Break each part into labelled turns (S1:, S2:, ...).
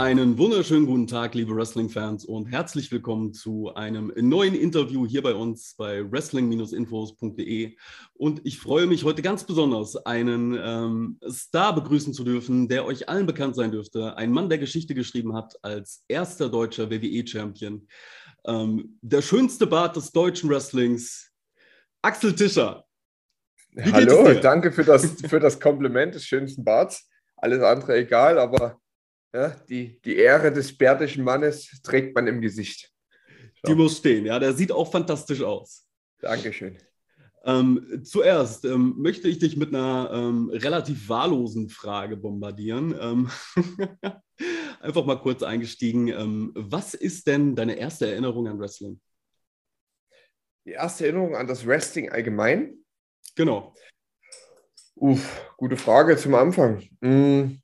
S1: Einen wunderschönen guten Tag, liebe Wrestling-Fans, und herzlich willkommen zu einem neuen Interview hier bei uns bei wrestling-infos.de. Und ich freue mich heute ganz besonders, einen ähm, Star begrüßen zu dürfen, der euch allen bekannt sein dürfte. Ein Mann, der Geschichte geschrieben hat als erster deutscher WWE-Champion. Ähm, der schönste Bart des deutschen Wrestlings, Axel Tischer.
S2: Hallo, danke für das, für das Kompliment des schönsten Barts. Alles andere egal, aber ja, die, die Ehre des bärtischen Mannes trägt man im Gesicht.
S1: So. Die muss stehen, ja, der sieht auch fantastisch aus.
S2: Dankeschön.
S1: Ähm, zuerst ähm, möchte ich dich mit einer ähm, relativ wahllosen Frage bombardieren. Ähm, einfach mal kurz eingestiegen. Ähm, was ist denn deine erste Erinnerung an Wrestling?
S2: Die erste Erinnerung an das Wrestling allgemein?
S1: Genau.
S2: Uff, gute Frage zum Anfang. Hm,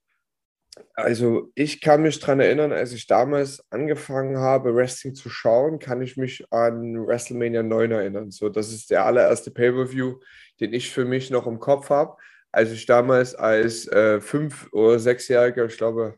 S2: also ich kann mich daran erinnern, als ich damals angefangen habe, Wrestling zu schauen, kann ich mich an WrestleMania 9 erinnern. So, das ist der allererste Pay-per-View, den ich für mich noch im Kopf habe. Als ich damals als äh, fünf- oder sechsjähriger, ich glaube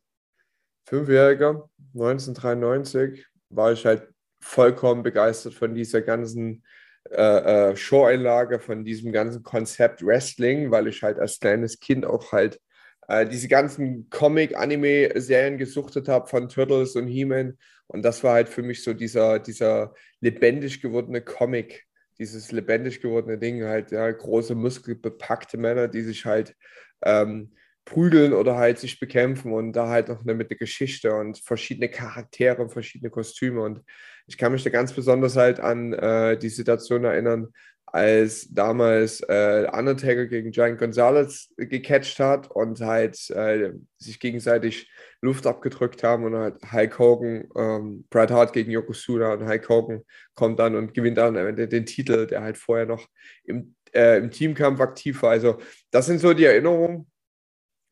S2: fünfjähriger, 1993, war ich halt vollkommen begeistert von dieser ganzen äh, äh, Show-Einlage, von diesem ganzen Konzept Wrestling, weil ich halt als kleines Kind auch halt äh, diese ganzen Comic-Anime-Serien gesuchtet habe von Turtles und He-Man. Und das war halt für mich so dieser, dieser lebendig gewordene Comic, dieses lebendig gewordene Ding, halt, ja, große muskelbepackte Männer, die sich halt ähm, prügeln oder halt sich bekämpfen und da halt noch eine, mit der Geschichte und verschiedene Charaktere und verschiedene Kostüme. Und ich kann mich da ganz besonders halt an äh, die Situation erinnern, als damals äh, Undertaker gegen Giant Gonzalez gecatcht hat und halt äh, sich gegenseitig Luft abgedrückt haben und halt Hulk Hogan, ähm, Bret Hart gegen Yokozuna und Hulk Hogan kommt dann und gewinnt dann am Ende den Titel, der halt vorher noch im, äh, im Teamkampf aktiv war. Also das sind so die Erinnerungen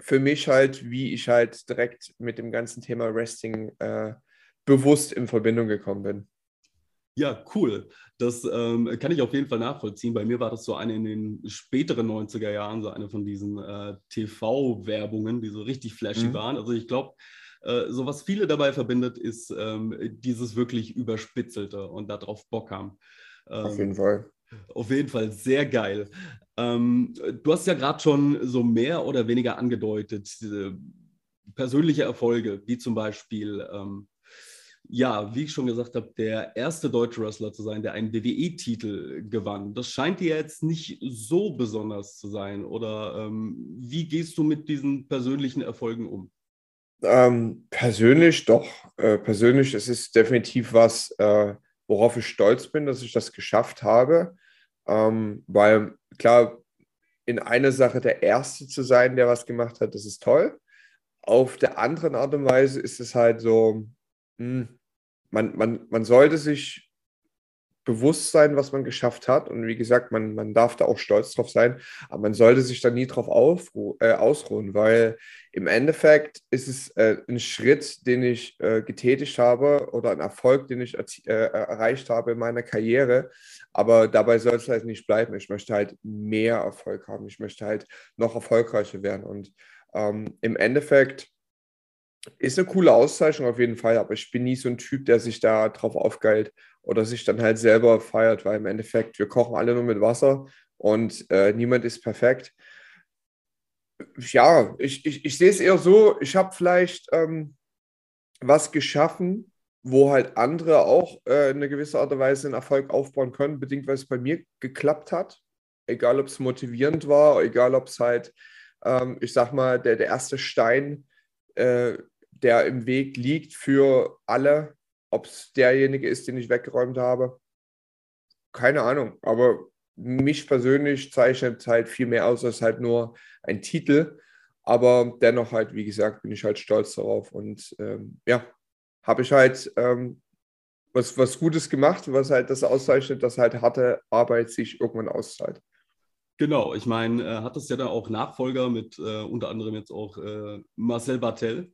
S2: für mich halt, wie ich halt direkt mit dem ganzen Thema Wrestling äh, bewusst in Verbindung gekommen bin.
S1: Ja, cool. Das ähm, kann ich auf jeden Fall nachvollziehen. Bei mir war das so eine in den späteren 90er Jahren, so eine von diesen äh, TV-Werbungen, die so richtig flashy mhm. waren. Also ich glaube, äh, so was viele dabei verbindet, ist ähm, dieses wirklich Überspitzelte und darauf Bock haben.
S2: Ähm, auf jeden Fall.
S1: Auf jeden Fall sehr geil. Ähm, du hast ja gerade schon so mehr oder weniger angedeutet, persönliche Erfolge, wie zum Beispiel ähm, ja, wie ich schon gesagt habe, der erste deutsche Wrestler zu sein, der einen WWE-Titel gewann. Das scheint dir jetzt nicht so besonders zu sein. Oder ähm, wie gehst du mit diesen persönlichen Erfolgen um?
S2: Ähm, persönlich doch. Äh, persönlich, es ist definitiv was, äh, worauf ich stolz bin, dass ich das geschafft habe. Ähm, weil klar, in einer Sache der Erste zu sein, der was gemacht hat, das ist toll. Auf der anderen Art und Weise ist es halt so, man, man, man sollte sich bewusst sein, was man geschafft hat. Und wie gesagt, man, man darf da auch stolz drauf sein, aber man sollte sich da nie drauf aufruh, äh, ausruhen, weil im Endeffekt ist es äh, ein Schritt, den ich äh, getätigt habe oder ein Erfolg, den ich äh, erreicht habe in meiner Karriere. Aber dabei soll es halt nicht bleiben. Ich möchte halt mehr Erfolg haben. Ich möchte halt noch erfolgreicher werden. Und ähm, im Endeffekt ist eine coole Auszeichnung auf jeden Fall, aber ich bin nie so ein Typ, der sich da drauf aufgeilt oder sich dann halt selber feiert, weil im Endeffekt, wir kochen alle nur mit Wasser und äh, niemand ist perfekt. Ja, ich, ich, ich sehe es eher so, ich habe vielleicht ähm, was geschaffen, wo halt andere auch äh, in einer gewissen Art und Weise einen Erfolg aufbauen können, bedingt weil es bei mir geklappt hat. Egal, ob es motivierend war, egal, ob es halt, ähm, ich sag mal, der, der erste Stein äh, der im Weg liegt für alle. Ob es derjenige ist, den ich weggeräumt habe, keine Ahnung. Aber mich persönlich zeichnet halt viel mehr aus als halt nur ein Titel. Aber dennoch halt, wie gesagt, bin ich halt stolz darauf. Und ähm, ja, habe ich halt ähm, was, was Gutes gemacht, was halt das auszeichnet, dass halt harte Arbeit sich irgendwann auszahlt.
S1: Genau, ich meine, äh, hat es ja dann auch Nachfolger mit äh, unter anderem jetzt auch äh, Marcel Bartel,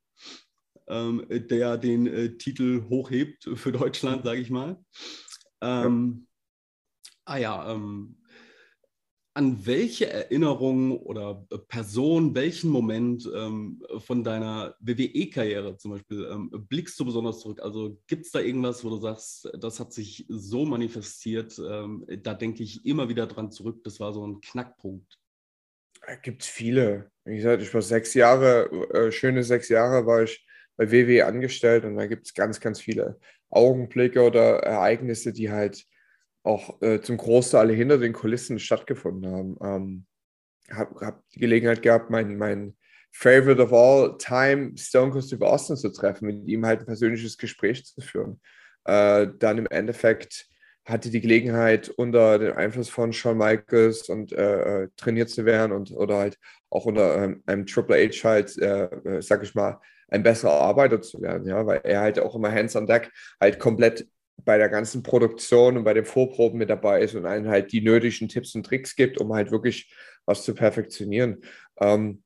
S1: ähm, der den äh, Titel hochhebt für Deutschland, sage ich mal. Ähm, ja. Ah ja, ähm, an welche Erinnerung oder äh, Person, welchen Moment ähm, von deiner WWE-Karriere zum Beispiel ähm, blickst du besonders zurück? Also gibt es da irgendwas, wo du sagst, das hat sich so manifestiert, ähm, da denke ich immer wieder dran zurück, das war so ein Knackpunkt.
S2: Da gibt es viele. Wie gesagt, ich war sechs Jahre, äh, schöne sechs Jahre war ich bei WWE angestellt und da gibt es ganz, ganz viele Augenblicke oder Ereignisse, die halt auch äh, zum Großteil hinter den Kulissen stattgefunden haben. Ähm, habe hab die Gelegenheit gehabt, mein, mein Favorite of all time, Stone Cold Steve Austin zu treffen, mit ihm halt ein persönliches Gespräch zu führen. Äh, dann im Endeffekt hatte die Gelegenheit, unter dem Einfluss von Shawn Michaels und äh, äh trainiert zu werden und oder halt auch unter ähm, einem Triple H halt, äh, äh, sag ich mal, ein besserer Arbeiter zu werden, ja, weil er halt auch immer Hands on Deck halt komplett bei der ganzen Produktion und bei den Vorproben mit dabei ist und einen halt die nötigen Tipps und Tricks gibt, um halt wirklich was zu perfektionieren. Ähm,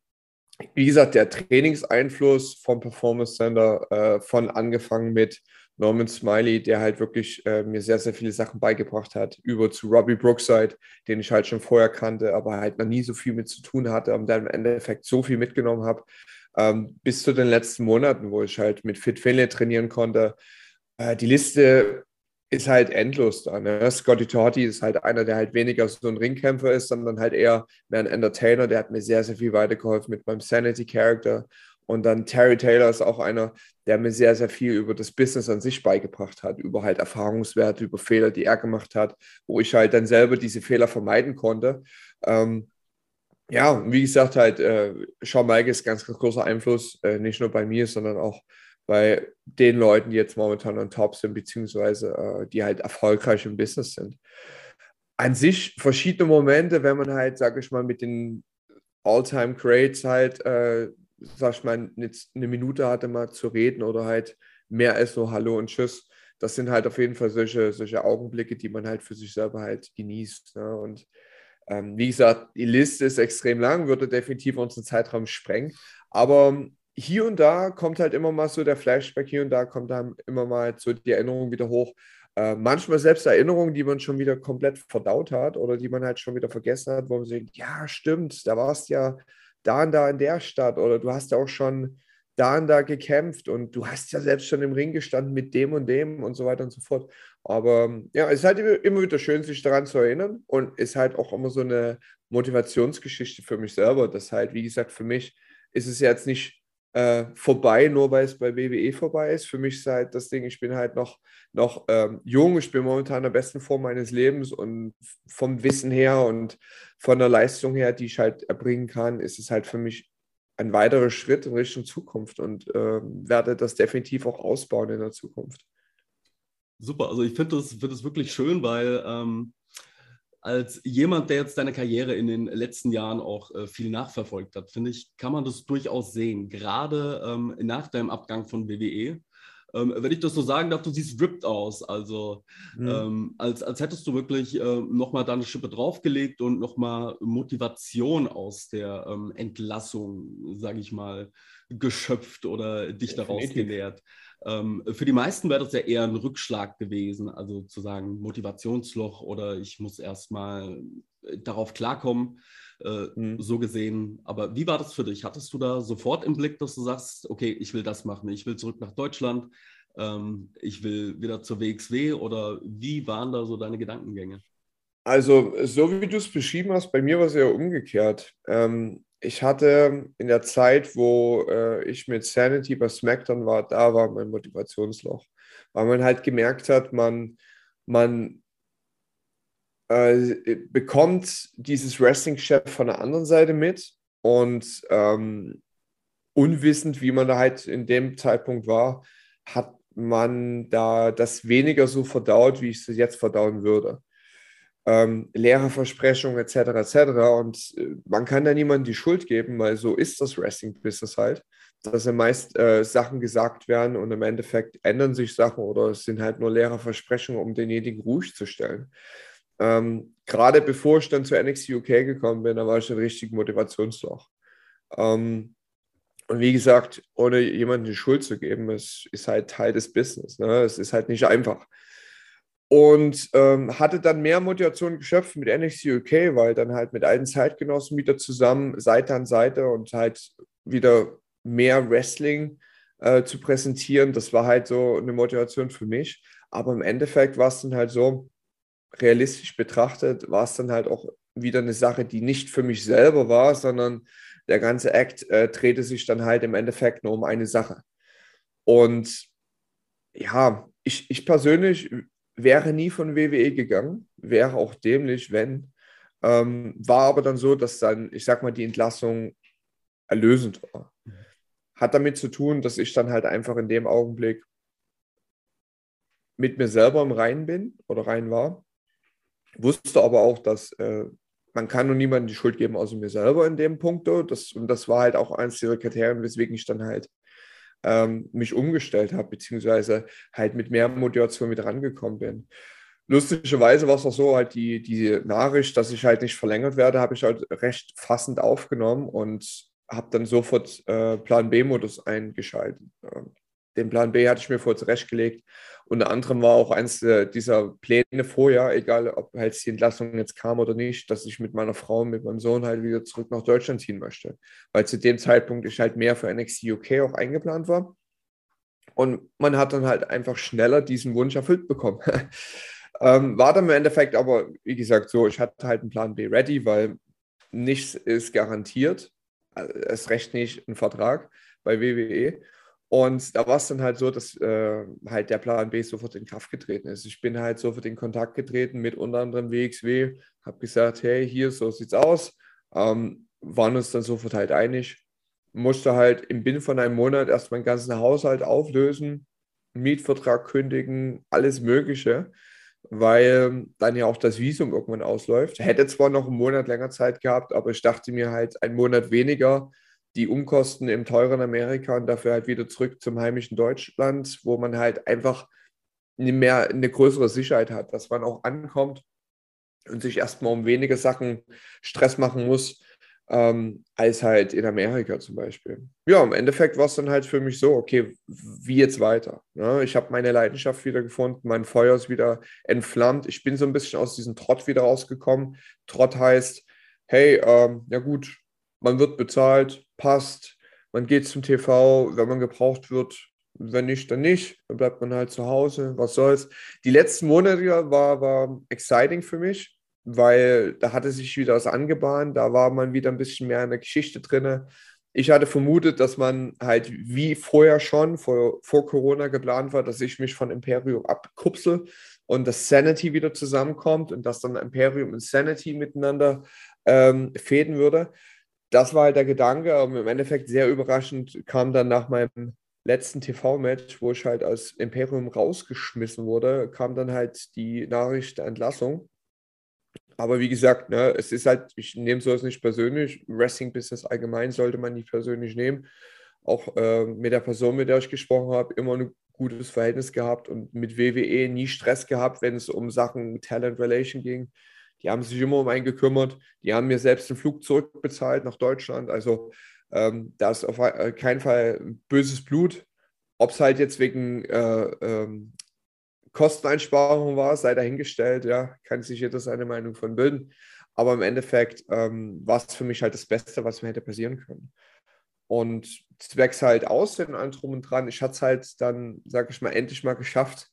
S2: wie gesagt, der Trainingseinfluss vom Performance Center, äh, von angefangen mit Norman Smiley, der halt wirklich äh, mir sehr, sehr viele Sachen beigebracht hat, über zu Robbie Brookside, den ich halt schon vorher kannte, aber halt noch nie so viel mit zu tun hatte und dann im Endeffekt so viel mitgenommen habe, ähm, bis zu den letzten Monaten, wo ich halt mit Fit Finlay trainieren konnte, äh, die Liste ist halt endlos da. Ne? Scotty Torti ist halt einer, der halt weniger so ein Ringkämpfer ist, sondern halt eher mehr ein Entertainer. Der hat mir sehr, sehr viel weitergeholfen mit meinem Sanity-Character. Und dann Terry Taylor ist auch einer, der mir sehr, sehr viel über das Business an sich beigebracht hat, über halt Erfahrungswerte, über Fehler, die er gemacht hat, wo ich halt dann selber diese Fehler vermeiden konnte. Ähm, ja, wie gesagt, halt, äh, Shawn Michaels ganz, ganz großer Einfluss, äh, nicht nur bei mir, sondern auch bei den Leuten, die jetzt momentan on top sind, beziehungsweise äh, die halt erfolgreich im Business sind. An sich verschiedene Momente, wenn man halt, sag ich mal, mit den All-Time Greats halt, äh, sag ich mal, eine Minute hatte mal zu reden oder halt mehr als nur Hallo und Tschüss. Das sind halt auf jeden Fall solche, solche Augenblicke, die man halt für sich selber halt genießt. Ne? Und ähm, wie gesagt, die Liste ist extrem lang, würde definitiv unseren Zeitraum sprengen. Aber hier und da kommt halt immer mal so der Flashback, hier und da kommt dann immer mal so die Erinnerung wieder hoch. Äh, manchmal selbst Erinnerungen, die man schon wieder komplett verdaut hat oder die man halt schon wieder vergessen hat, wo man sagt, ja, stimmt, da warst ja da und da in der Stadt oder du hast ja auch schon da und da gekämpft und du hast ja selbst schon im Ring gestanden mit dem und dem und so weiter und so fort. Aber ja, es ist halt immer wieder schön, sich daran zu erinnern und ist halt auch immer so eine Motivationsgeschichte für mich selber. Das halt, wie gesagt, für mich ist es jetzt nicht äh, vorbei, nur weil es bei WWE vorbei ist. Für mich ist halt das Ding, ich bin halt noch, noch ähm, jung, ich bin momentan in der besten Form meines Lebens und vom Wissen her und von der Leistung her, die ich halt erbringen kann, ist es halt für mich ein weiterer Schritt in Richtung Zukunft und äh, werde das definitiv auch ausbauen in der Zukunft.
S1: Super, also ich finde das, find das wirklich schön, weil ähm, als jemand, der jetzt deine Karriere in den letzten Jahren auch äh, viel nachverfolgt hat, finde ich, kann man das durchaus sehen. Gerade ähm, nach deinem Abgang von WWE. Ähm, wenn ich das so sagen darf, du siehst ripped aus. Also mhm. ähm, als, als hättest du wirklich äh, nochmal da eine Schippe draufgelegt und nochmal Motivation aus der ähm, Entlassung, sage ich mal, geschöpft oder dich Definitiv. daraus genährt. Ähm, für die meisten wäre das ja eher ein Rückschlag gewesen, also zu sagen Motivationsloch oder ich muss erstmal äh, darauf klarkommen, äh, mhm. so gesehen. Aber wie war das für dich? Hattest du da sofort im Blick, dass du sagst, okay, ich will das machen, ich will zurück nach Deutschland, ähm, ich will wieder zur WXW oder wie waren da so deine Gedankengänge?
S2: Also, so wie du es beschrieben hast, bei mir war es ja umgekehrt. Ähm, ich hatte in der Zeit, wo äh, ich mit Sanity bei SmackDown war, da war mein Motivationsloch. Weil man halt gemerkt hat, man, man äh, bekommt dieses Wrestling-Chef von der anderen Seite mit und ähm, unwissend, wie man da halt in dem Zeitpunkt war, hat man da das weniger so verdaut, wie ich es jetzt verdauen würde ähm, leere Versprechungen etc. etc. Und äh, man kann da niemandem die Schuld geben, weil so ist das Wrestling-Business halt, dass ja meist äh, Sachen gesagt werden und im Endeffekt ändern sich Sachen oder es sind halt nur leere Versprechungen, um denjenigen ruhig zu stellen. Ähm, Gerade bevor ich dann zu NXT UK gekommen bin, da war ich ein richtig Motivationsloch. Ähm, und wie gesagt, ohne jemandem die Schuld zu geben, es ist halt Teil des Business. Ne? Es ist halt nicht einfach. Und ähm, hatte dann mehr Motivation geschöpft mit NXT UK, weil dann halt mit alten Zeitgenossen wieder zusammen, Seite an Seite und halt wieder mehr Wrestling äh, zu präsentieren. Das war halt so eine Motivation für mich. Aber im Endeffekt war es dann halt so, realistisch betrachtet, war es dann halt auch wieder eine Sache, die nicht für mich selber war, sondern der ganze Act äh, drehte sich dann halt im Endeffekt nur um eine Sache. Und ja, ich, ich persönlich wäre nie von WWE gegangen, wäre auch dämlich, wenn. Ähm, war aber dann so, dass dann, ich sag mal, die Entlassung erlösend war. Hat damit zu tun, dass ich dann halt einfach in dem Augenblick mit mir selber im Reinen bin oder rein war. Wusste aber auch, dass äh, man kann nur niemandem die Schuld geben, außer mir selber in dem Punkt. Das, und das war halt auch eines dieser Kriterien, weswegen ich dann halt ähm, mich umgestellt habe, beziehungsweise halt mit mehr Motivation mit rangekommen bin. Lustigerweise war es auch so, halt die, die Nachricht, dass ich halt nicht verlängert werde, habe ich halt recht fassend aufgenommen und habe dann sofort äh, Plan B-Modus eingeschaltet. Den Plan B hatte ich mir vor zurechtgelegt. Unter anderem war auch eins dieser Pläne vorher, egal ob halt die Entlassung jetzt kam oder nicht, dass ich mit meiner Frau mit meinem Sohn halt wieder zurück nach Deutschland ziehen möchte. Weil zu dem Zeitpunkt ich halt mehr für NXT UK auch eingeplant war. Und man hat dann halt einfach schneller diesen Wunsch erfüllt bekommen. ähm, war dann im Endeffekt aber, wie gesagt, so, ich hatte halt einen Plan B ready, weil nichts ist garantiert. Es recht nicht ein Vertrag bei WWE. Und da war es dann halt so, dass äh, halt der Plan B sofort in Kraft getreten ist. Ich bin halt sofort in Kontakt getreten mit unter anderem WXW, habe gesagt, hey, hier, so sieht's aus. Ähm, waren uns dann sofort halt einig. Musste halt im Binnen von einem Monat erst meinen ganzen Haushalt auflösen, Mietvertrag kündigen, alles Mögliche, weil dann ja auch das Visum irgendwann ausläuft. Hätte zwar noch einen Monat länger Zeit gehabt, aber ich dachte mir halt, einen Monat weniger die Umkosten im teuren Amerika und dafür halt wieder zurück zum heimischen Deutschland, wo man halt einfach mehr eine größere Sicherheit hat, dass man auch ankommt und sich erstmal um wenige Sachen Stress machen muss, ähm, als halt in Amerika zum Beispiel. Ja, im Endeffekt war es dann halt für mich so, okay, wie jetzt weiter? Ne? Ich habe meine Leidenschaft wieder gefunden, mein Feuer ist wieder entflammt. Ich bin so ein bisschen aus diesem Trott wieder rausgekommen. Trott heißt, hey, ähm, ja gut, man wird bezahlt, passt, man geht zum TV, wenn man gebraucht wird, wenn nicht, dann nicht, dann bleibt man halt zu Hause, was soll's. Die letzten Monate war, war exciting für mich, weil da hatte sich wieder was angebahnt, da war man wieder ein bisschen mehr in der Geschichte drin. Ich hatte vermutet, dass man halt wie vorher schon, vor, vor Corona geplant war, dass ich mich von Imperium abkupsel und das Sanity wieder zusammenkommt und dass dann Imperium und Sanity miteinander ähm, fäden würde das war halt der Gedanke, aber im Endeffekt sehr überraschend kam dann nach meinem letzten TV-Match, wo ich halt als Imperium rausgeschmissen wurde, kam dann halt die Nachricht der Entlassung. Aber wie gesagt, ne, es ist halt, ich nehme sowas nicht persönlich. Wrestling-Business allgemein sollte man nicht persönlich nehmen. Auch äh, mit der Person, mit der ich gesprochen habe, immer ein gutes Verhältnis gehabt und mit WWE nie Stress gehabt, wenn es um Sachen Talent Relation ging. Die haben sich immer um einen gekümmert. Die haben mir selbst den Flug zurückbezahlt nach Deutschland. Also ähm, da ist auf äh, keinen Fall böses Blut. Ob es halt jetzt wegen äh, ähm, Kosteneinsparungen war, sei dahingestellt. Ja, kann sich jeder seine Meinung von bilden. Aber im Endeffekt ähm, war es für mich halt das Beste, was mir hätte passieren können. Und wächst halt aus in allem drum und dran. Ich hatte es halt dann, sage ich mal, endlich mal geschafft,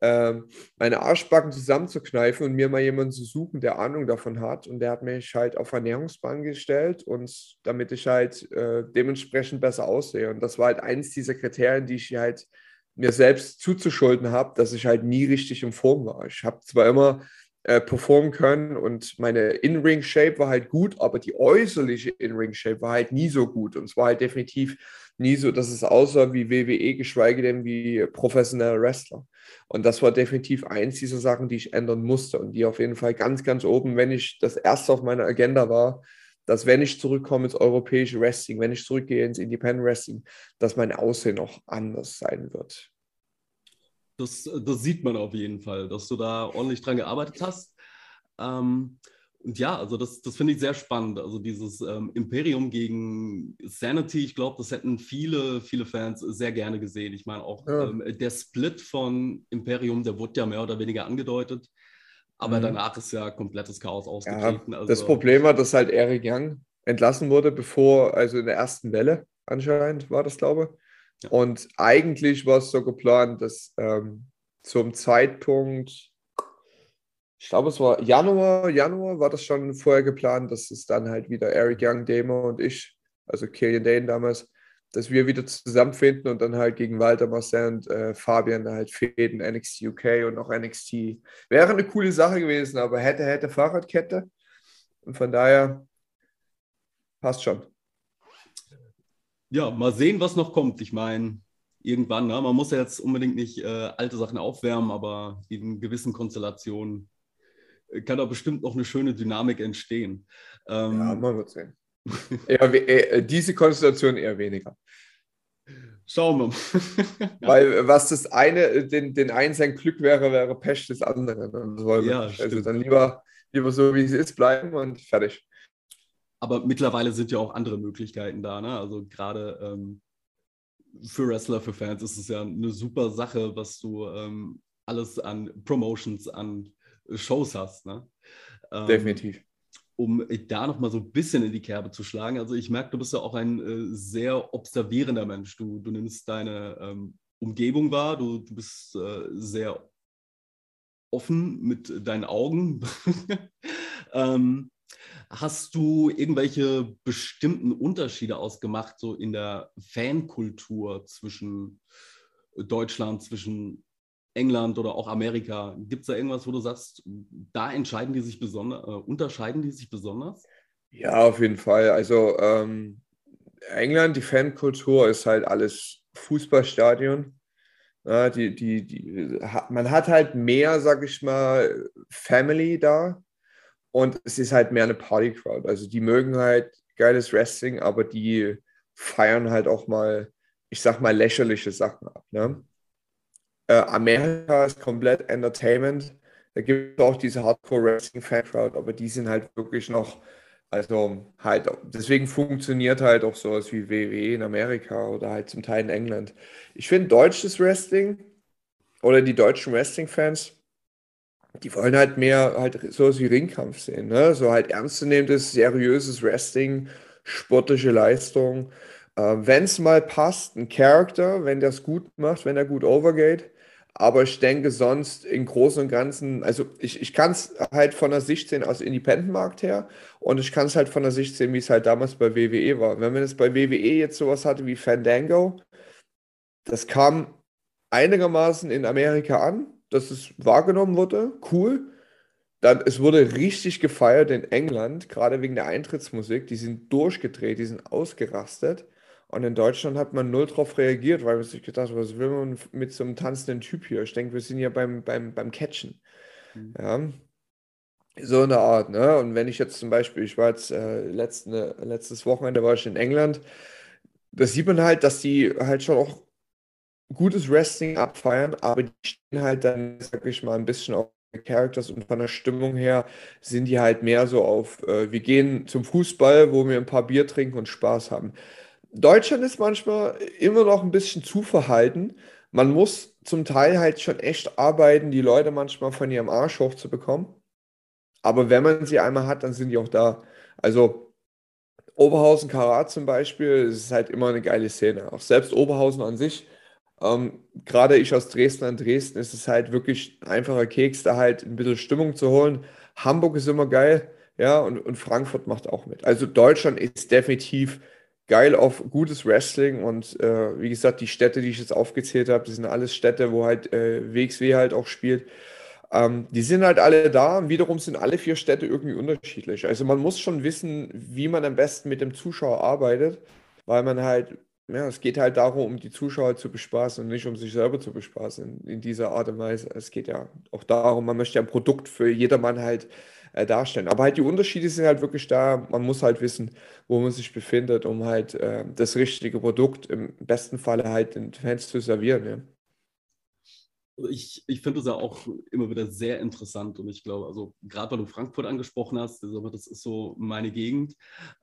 S2: meine Arschbacken zusammenzukneifen und mir mal jemanden zu suchen, der Ahnung davon hat. Und der hat mich halt auf Ernährungsbahn gestellt und damit ich halt äh, dementsprechend besser aussehe. Und das war halt eins dieser Kriterien, die ich halt mir selbst zuzuschulden habe, dass ich halt nie richtig in Form war. Ich habe zwar immer äh, performen können und meine In-Ring-Shape war halt gut, aber die äußerliche In-Ring-Shape war halt nie so gut. Und es war halt definitiv nie so, dass es aussah wie WWE, geschweige denn wie professionelle Wrestler. Und das war definitiv eins dieser Sachen, die ich ändern musste und die auf jeden Fall ganz, ganz oben, wenn ich das erste auf meiner Agenda war, dass wenn ich zurückkomme ins europäische Wrestling, wenn ich zurückgehe ins Independent Wrestling, dass mein Aussehen auch anders sein wird.
S1: Das, das sieht man auf jeden Fall, dass du da ordentlich dran gearbeitet hast. Ähm, und ja, also das, das finde ich sehr spannend. Also dieses ähm, Imperium gegen Sanity, ich glaube, das hätten viele, viele Fans sehr gerne gesehen. Ich meine, auch ja. ähm, der Split von Imperium, der wurde ja mehr oder weniger angedeutet. Aber mhm. danach ist ja komplettes Chaos ausgetreten.
S2: Ja, also, das Problem war, dass halt Eric Young entlassen wurde, bevor, also in der ersten Welle anscheinend war das, glaube ich. Ja. Und eigentlich war es so geplant, dass ähm, zum Zeitpunkt ich glaube, es war Januar, Januar war das schon vorher geplant, dass es dann halt wieder Eric Young, Demo und ich, also Killian Dane damals, dass wir wieder zusammenfinden und dann halt gegen Walter Marcel und äh, Fabian halt fäden, NXT UK und auch NXT. Wäre eine coole Sache gewesen, aber hätte, hätte Fahrradkette. Und von daher passt schon.
S1: Ja, mal sehen, was noch kommt. Ich meine, irgendwann, ne? man muss ja jetzt unbedingt nicht äh, alte Sachen aufwärmen, aber in gewissen Konstellationen kann da bestimmt noch eine schöne Dynamik entstehen.
S2: Ähm, ja, man wird sehen. eher, eher, äh, diese Konstellation eher weniger.
S1: Schauen wir mal.
S2: Weil was das eine, den, den einen sein Glück wäre, wäre Pech des anderen. ja, also dann lieber, lieber so, wie es ist, bleiben und fertig.
S1: Aber mittlerweile sind ja auch andere Möglichkeiten da. Ne? Also gerade ähm, für Wrestler, für Fans ist es ja eine super Sache, was du ähm, alles an Promotions, an Shows hast. Ne?
S2: Ähm, Definitiv.
S1: Um da nochmal so ein bisschen in die Kerbe zu schlagen. Also ich merke, du bist ja auch ein äh, sehr observierender Mensch. Du, du nimmst deine ähm, Umgebung wahr, du, du bist äh, sehr offen mit deinen Augen. ähm, hast du irgendwelche bestimmten Unterschiede ausgemacht, so in der Fankultur zwischen Deutschland, zwischen England oder auch Amerika? Gibt es da irgendwas, wo du sagst, da entscheiden die sich besonders, äh, unterscheiden die sich besonders?
S2: Ja, auf jeden Fall. Also ähm, England, die Fankultur ist halt alles Fußballstadion. Ja, die, die, die, man hat halt mehr, sag ich mal, Family da und es ist halt mehr eine Party-Crowd. Also die mögen halt geiles Wrestling, aber die feiern halt auch mal, ich sag mal, lächerliche Sachen ab. Ne? Äh, Amerika ist komplett Entertainment. Da gibt es auch diese Hardcore-Wrestling-Fan-Crowd, aber die sind halt wirklich noch, also halt, deswegen funktioniert halt auch sowas wie WWE in Amerika oder halt zum Teil in England. Ich finde deutsches Wrestling oder die deutschen Wrestling-Fans, die wollen halt mehr halt sowas wie Ringkampf sehen, ne? So halt ernstzunehmendes, seriöses Wrestling, sportliche Leistung. Äh, wenn es mal passt, ein Charakter, wenn der es gut macht, wenn er gut overgeht, aber ich denke sonst im Großen und Ganzen, also ich, ich kann es halt von der Sicht sehen aus Independent-Markt her und ich kann es halt von der Sicht sehen, wie es halt damals bei WWE war. Wenn man jetzt bei WWE jetzt sowas hatte wie Fandango, das kam einigermaßen in Amerika an, dass es wahrgenommen wurde, cool. Dann, es wurde richtig gefeiert in England, gerade wegen der Eintrittsmusik. Die sind durchgedreht, die sind ausgerastet. Und in Deutschland hat man null drauf reagiert, weil man sich gedacht hat, was will man mit so einem tanzenden Typ hier? Ich denke, wir sind ja beim, beim, beim Catchen. Mhm. Ja. So eine Art, ne? Und wenn ich jetzt zum Beispiel, ich war jetzt äh, letzte, letztes Wochenende war ich in England, da sieht man halt, dass die halt schon auch gutes Wrestling abfeiern, aber die stehen halt dann, sag ich mal, ein bisschen auf Characters und von der Stimmung her sind die halt mehr so auf, äh, wir gehen zum Fußball, wo wir ein paar Bier trinken und Spaß haben. Deutschland ist manchmal immer noch ein bisschen zu verhalten. Man muss zum Teil halt schon echt arbeiten, die Leute manchmal von ihrem Arsch hochzubekommen. Aber wenn man sie einmal hat, dann sind die auch da. Also Oberhausen Karat zum Beispiel, ist halt immer eine geile Szene. Auch selbst Oberhausen an sich, ähm, gerade ich aus Dresden an Dresden, ist es halt wirklich ein einfacher Keks, da halt ein bisschen Stimmung zu holen. Hamburg ist immer geil, ja, und, und Frankfurt macht auch mit. Also Deutschland ist definitiv geil auf gutes Wrestling und äh, wie gesagt, die Städte, die ich jetzt aufgezählt habe, das sind alles Städte, wo halt äh, WXW halt auch spielt. Ähm, die sind halt alle da und wiederum sind alle vier Städte irgendwie unterschiedlich. Also man muss schon wissen, wie man am besten mit dem Zuschauer arbeitet, weil man halt, ja, es geht halt darum, um die Zuschauer zu bespaßen und nicht um sich selber zu bespaßen in, in dieser Art und Weise. Es geht ja auch darum, man möchte ja ein Produkt für jedermann halt äh, darstellen. Aber halt die Unterschiede sind halt wirklich da. Man muss halt wissen, wo man sich befindet, um halt äh, das richtige Produkt im besten Falle halt den Fans zu servieren. Ja.
S1: ich, ich finde es ja auch immer wieder sehr interessant und ich glaube, also gerade weil du Frankfurt angesprochen hast, das ist so meine Gegend.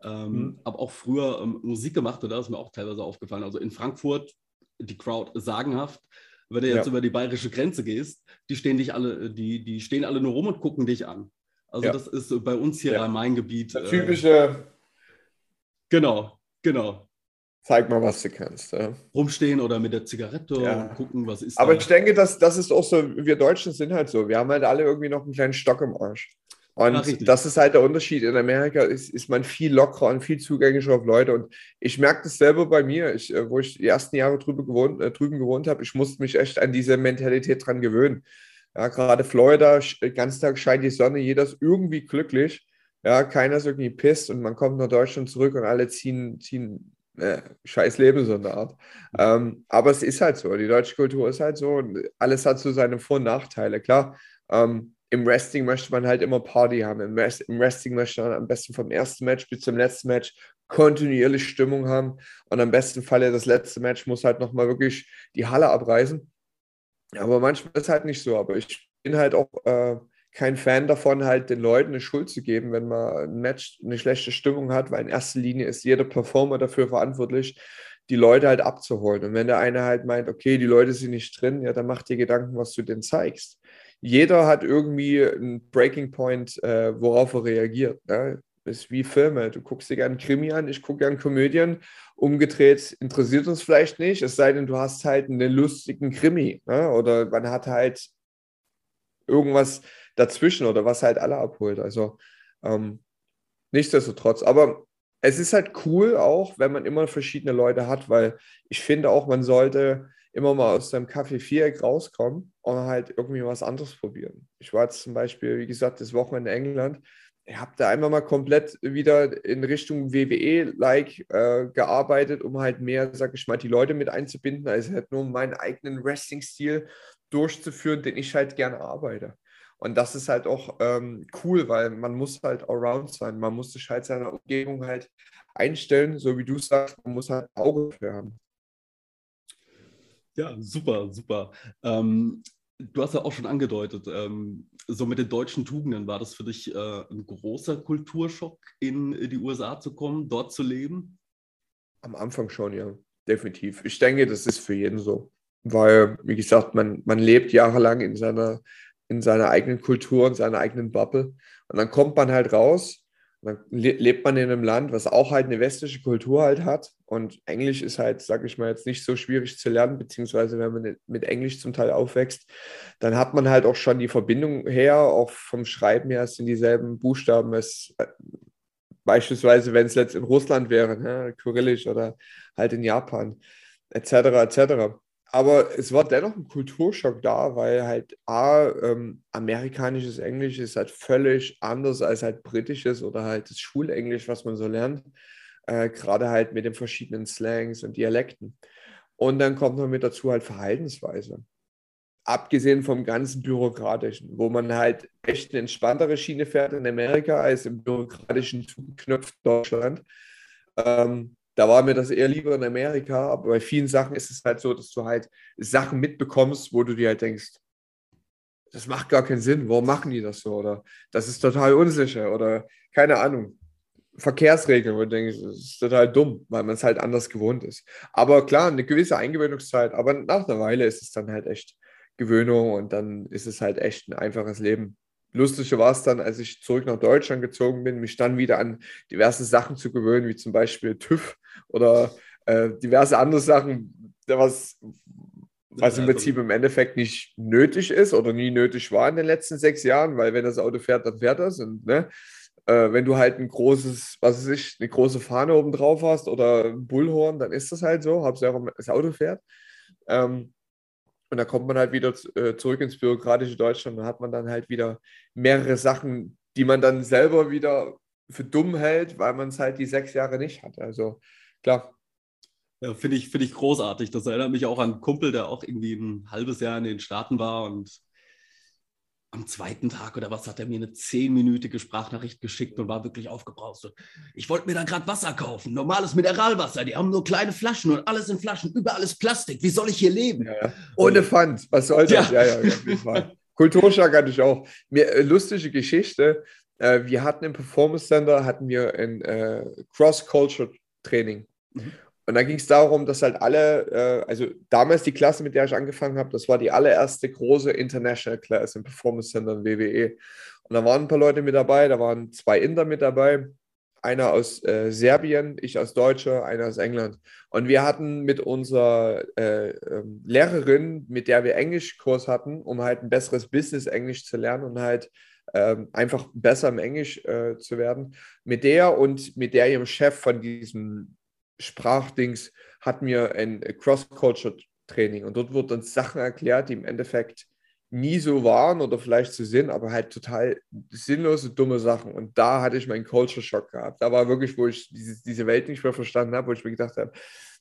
S1: Ähm, mhm. Habe auch früher ähm, Musik gemacht und da ist mir auch teilweise aufgefallen. Also in Frankfurt, die Crowd sagenhaft. Wenn du jetzt ja. über die bayerische Grenze gehst, die stehen dich alle, die, die stehen alle nur rum und gucken dich an. Also ja. das ist bei uns hier ja. Rhein-Main-Gebiet.
S2: Typische. Äh,
S1: genau, genau.
S2: Zeig mal, was du kannst. Ja.
S1: Rumstehen oder mit der Zigarette ja. und gucken, was ist
S2: Aber da. ich denke, das, das ist auch so, wir Deutschen sind halt so. Wir haben halt alle irgendwie noch einen kleinen Stock im Arsch. Und ja, das ist halt der Unterschied. In Amerika ist, ist man viel lockerer und viel zugänglicher auf Leute. Und ich merke das selber bei mir, ich, äh, wo ich die ersten Jahre drüben gewohnt, äh, drüben gewohnt habe. Ich musste mich echt an diese Mentalität dran gewöhnen. Ja, gerade Florida, den ganzen Tag scheint die Sonne, jeder ist irgendwie glücklich. Ja, keiner ist irgendwie pisst und man kommt nach Deutschland zurück und alle ziehen, ziehen äh, scheiß Leben so eine Art. Ähm, aber es ist halt so, die deutsche Kultur ist halt so und alles hat so seine Vor- und Nachteile. Klar, ähm, im Wrestling möchte man halt immer Party haben. Im, Rest, Im, Wrestling möchte man am besten vom ersten Match bis zum letzten Match kontinuierlich Stimmung haben und am besten Falle das letzte Match muss halt nochmal wirklich die Halle abreißen. Aber manchmal ist halt nicht so. Aber ich bin halt auch äh, kein Fan davon, halt den Leuten eine Schuld zu geben, wenn man ein Match eine schlechte Stimmung hat, weil in erster Linie ist jeder Performer dafür verantwortlich, die Leute halt abzuholen. Und wenn der eine halt meint, okay, die Leute sind nicht drin, ja, dann mach dir Gedanken, was du denn zeigst. Jeder hat irgendwie einen Breaking Point, äh, worauf er reagiert. Ne? Ist wie Filme. Du guckst dir gerne Krimi an, ich gucke gerne Komödien. Umgedreht interessiert uns vielleicht nicht, es sei denn, du hast halt einen lustigen Krimi. Ne? Oder man hat halt irgendwas dazwischen oder was halt alle abholt. Also ähm, nichtsdestotrotz. Aber es ist halt cool auch, wenn man immer verschiedene Leute hat, weil ich finde auch, man sollte immer mal aus seinem Kaffee-Viereck rauskommen und halt irgendwie was anderes probieren. Ich war jetzt zum Beispiel, wie gesagt, das Wochenende in England. Ich habe da einmal mal komplett wieder in Richtung WWE-like äh, gearbeitet, um halt mehr, sag ich mal, die Leute mit einzubinden, als halt nur meinen eigenen Wrestling-Stil durchzuführen, den ich halt gerne arbeite. Und das ist halt auch ähm, cool, weil man muss halt around sein. Man muss sich halt seiner Umgebung halt einstellen, so wie du sagst, man muss halt Auge für haben.
S1: Ja, super, super. Ähm, du hast ja auch schon angedeutet, ähm, so mit den deutschen Tugenden, war das für dich äh, ein großer Kulturschock, in die USA zu kommen, dort zu leben?
S2: Am Anfang schon, ja, definitiv. Ich denke, das ist für jeden so. Weil, wie gesagt, man, man lebt jahrelang in seiner in seiner eigenen Kultur und seiner eigenen Bubble. Und dann kommt man halt raus, dann lebt man in einem Land, was auch halt eine westliche Kultur halt hat. Und Englisch ist halt, sag ich mal, jetzt nicht so schwierig zu lernen, beziehungsweise wenn man mit Englisch zum Teil aufwächst, dann hat man halt auch schon die Verbindung her, auch vom Schreiben her, es sind dieselben Buchstaben. Es, äh, beispielsweise, wenn es jetzt in Russland wäre, ne, Kyrillisch oder halt in Japan, etc., etc aber es war dennoch ein Kulturschock da, weil halt A, ähm, amerikanisches Englisch ist halt völlig anders als halt britisches oder halt das Schulenglisch, was man so lernt. Äh, Gerade halt mit den verschiedenen Slangs und Dialekten. Und dann kommt noch mit dazu halt Verhaltensweise. Abgesehen vom ganzen Bürokratischen, wo man halt echt eine entspanntere Schiene fährt in Amerika als im bürokratischen Knopf Deutschland. Ähm, da war mir das eher lieber in Amerika, aber bei vielen Sachen ist es halt so, dass du halt Sachen mitbekommst, wo du dir halt denkst, das macht gar keinen Sinn, warum machen die das so? Oder das ist total unsicher oder keine Ahnung. Verkehrsregeln, wo du denkst, das ist total dumm, weil man es halt anders gewohnt ist. Aber klar, eine gewisse Eingewöhnungszeit, aber nach einer Weile ist es dann halt echt Gewöhnung und dann ist es halt echt ein einfaches Leben. Lustige war es dann, als ich zurück nach Deutschland gezogen bin, mich dann wieder an diverse Sachen zu gewöhnen, wie zum Beispiel TÜV oder äh, diverse andere Sachen, was, was im Prinzip im Endeffekt nicht nötig ist oder nie nötig war in den letzten sechs Jahren, weil wenn das Auto fährt, dann fährt das. Und ne, äh, wenn du halt ein großes, was weiß ich, eine große Fahne oben drauf hast oder ein Bullhorn, dann ist das halt so, Hauptsache das Auto fährt. Ähm, und da kommt man halt wieder äh, zurück ins bürokratische Deutschland und hat man dann halt wieder mehrere Sachen, die man dann selber wieder für dumm hält, weil man es halt die sechs Jahre nicht hat. Also klar.
S1: Ja, finde ich, find ich großartig. Das erinnert mich auch an einen Kumpel, der auch irgendwie ein halbes Jahr in den Staaten war und am zweiten Tag oder was hat er mir eine zehnminütige Sprachnachricht geschickt und war wirklich aufgebraust. Ich wollte mir da gerade Wasser kaufen, normales Mineralwasser. Die haben nur kleine Flaschen und alles in Flaschen, überall ist Plastik. Wie soll ich hier leben?
S2: Ja, Ohne Pfand, was soll das? Ja, ja, ja Kulturschock hatte ich auch. Mir, äh, lustige Geschichte. Äh, wir hatten im Performance Center hatten wir ein äh, Cross-Culture-Training. Mhm. Und da ging es darum, dass halt alle, äh, also damals die Klasse, mit der ich angefangen habe, das war die allererste große International Class im Performance Center in WWE. Und da waren ein paar Leute mit dabei, da waren zwei Inder mit dabei, einer aus äh, Serbien, ich als Deutscher, einer aus England. Und wir hatten mit unserer äh, ähm, Lehrerin, mit der wir Englischkurs hatten, um halt ein besseres Business-Englisch zu lernen und halt ähm, einfach besser im Englisch äh, zu werden, mit der und mit der ihrem Chef von diesem Sprachdings hatten wir ein Cross-Culture-Training und dort wurden uns Sachen erklärt, die im Endeffekt nie so waren oder vielleicht so sind, aber halt total sinnlose, dumme Sachen. Und da hatte ich meinen Culture-Shock gehabt. Da war wirklich, wo ich diese Welt nicht mehr verstanden habe, wo ich mir gedacht habe,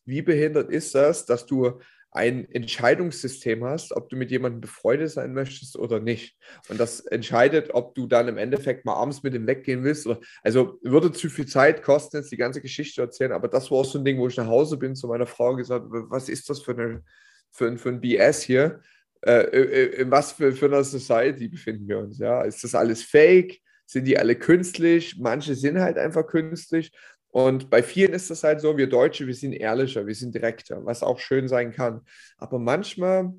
S2: wie behindert ist das, dass du ein Entscheidungssystem hast, ob du mit jemandem befreundet sein möchtest oder nicht. Und das entscheidet, ob du dann im Endeffekt mal abends mit ihm weggehen willst. Oder, also würde zu viel Zeit kosten, jetzt die ganze Geschichte erzählen. Aber das war auch so ein Ding, wo ich nach Hause bin zu meiner Frau gesagt, was ist das für, eine, für, für ein BS hier? Äh, äh, in was für, für einer Society befinden wir uns? Ja? Ist das alles fake? Sind die alle künstlich? Manche sind halt einfach künstlich. Und bei vielen ist das halt so, wir Deutsche, wir sind ehrlicher, wir sind direkter, was auch schön sein kann. Aber manchmal,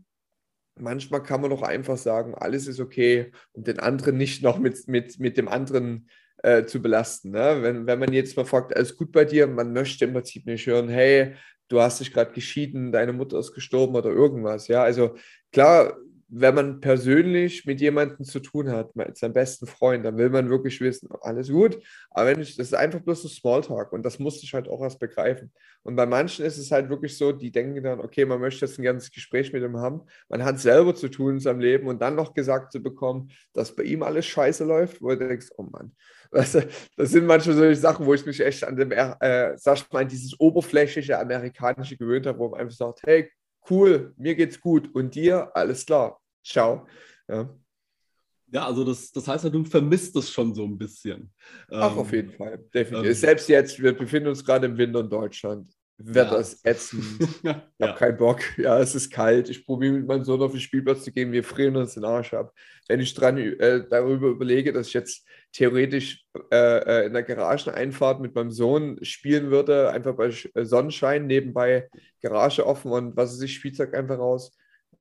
S2: manchmal kann man doch einfach sagen, alles ist okay, um den anderen nicht noch mit, mit, mit dem anderen äh, zu belasten. Ne? Wenn, wenn man jetzt mal fragt, alles gut bei dir, man möchte im Prinzip nicht hören, hey, du hast dich gerade geschieden, deine Mutter ist gestorben oder irgendwas. Ja, also klar, wenn man persönlich mit jemandem zu tun hat, mit seinem besten Freund, dann will man wirklich wissen, alles gut. Aber wenn ich, das ist einfach bloß so Smalltalk und das musste ich halt auch erst begreifen. Und bei manchen ist es halt wirklich so, die denken dann, okay, man möchte jetzt ein ganzes Gespräch mit ihm haben. Man hat selber zu tun in seinem Leben und dann noch gesagt zu bekommen, dass bei ihm alles scheiße läuft, wo du denkst, oh Mann. Weißt du, das sind manchmal solche Sachen, wo ich mich echt an dem, äh, sag ich mal, dieses oberflächliche amerikanische gewöhnt habe, wo man einfach sagt, hey, cool, mir geht's gut und dir, alles klar, ciao. Ja.
S1: Ja, also das, das heißt ja, du vermisst es schon so ein bisschen.
S2: Ach, ähm, auf jeden Fall, definitiv. Ähm, Selbst jetzt, wir befinden uns gerade im Winter in Deutschland. Wetter ja. ist ätzend. ich habe ja. keinen Bock. Ja, es ist kalt. Ich probiere mit meinem Sohn auf den Spielplatz zu gehen. Wir frieren uns den Arsch ab. Wenn ich dran, äh, darüber überlege, dass ich jetzt theoretisch äh, äh in der Garageneinfahrt mit meinem Sohn spielen würde, einfach bei äh, Sonnenschein, nebenbei Garage offen und was ist ich, Spielzeug einfach raus.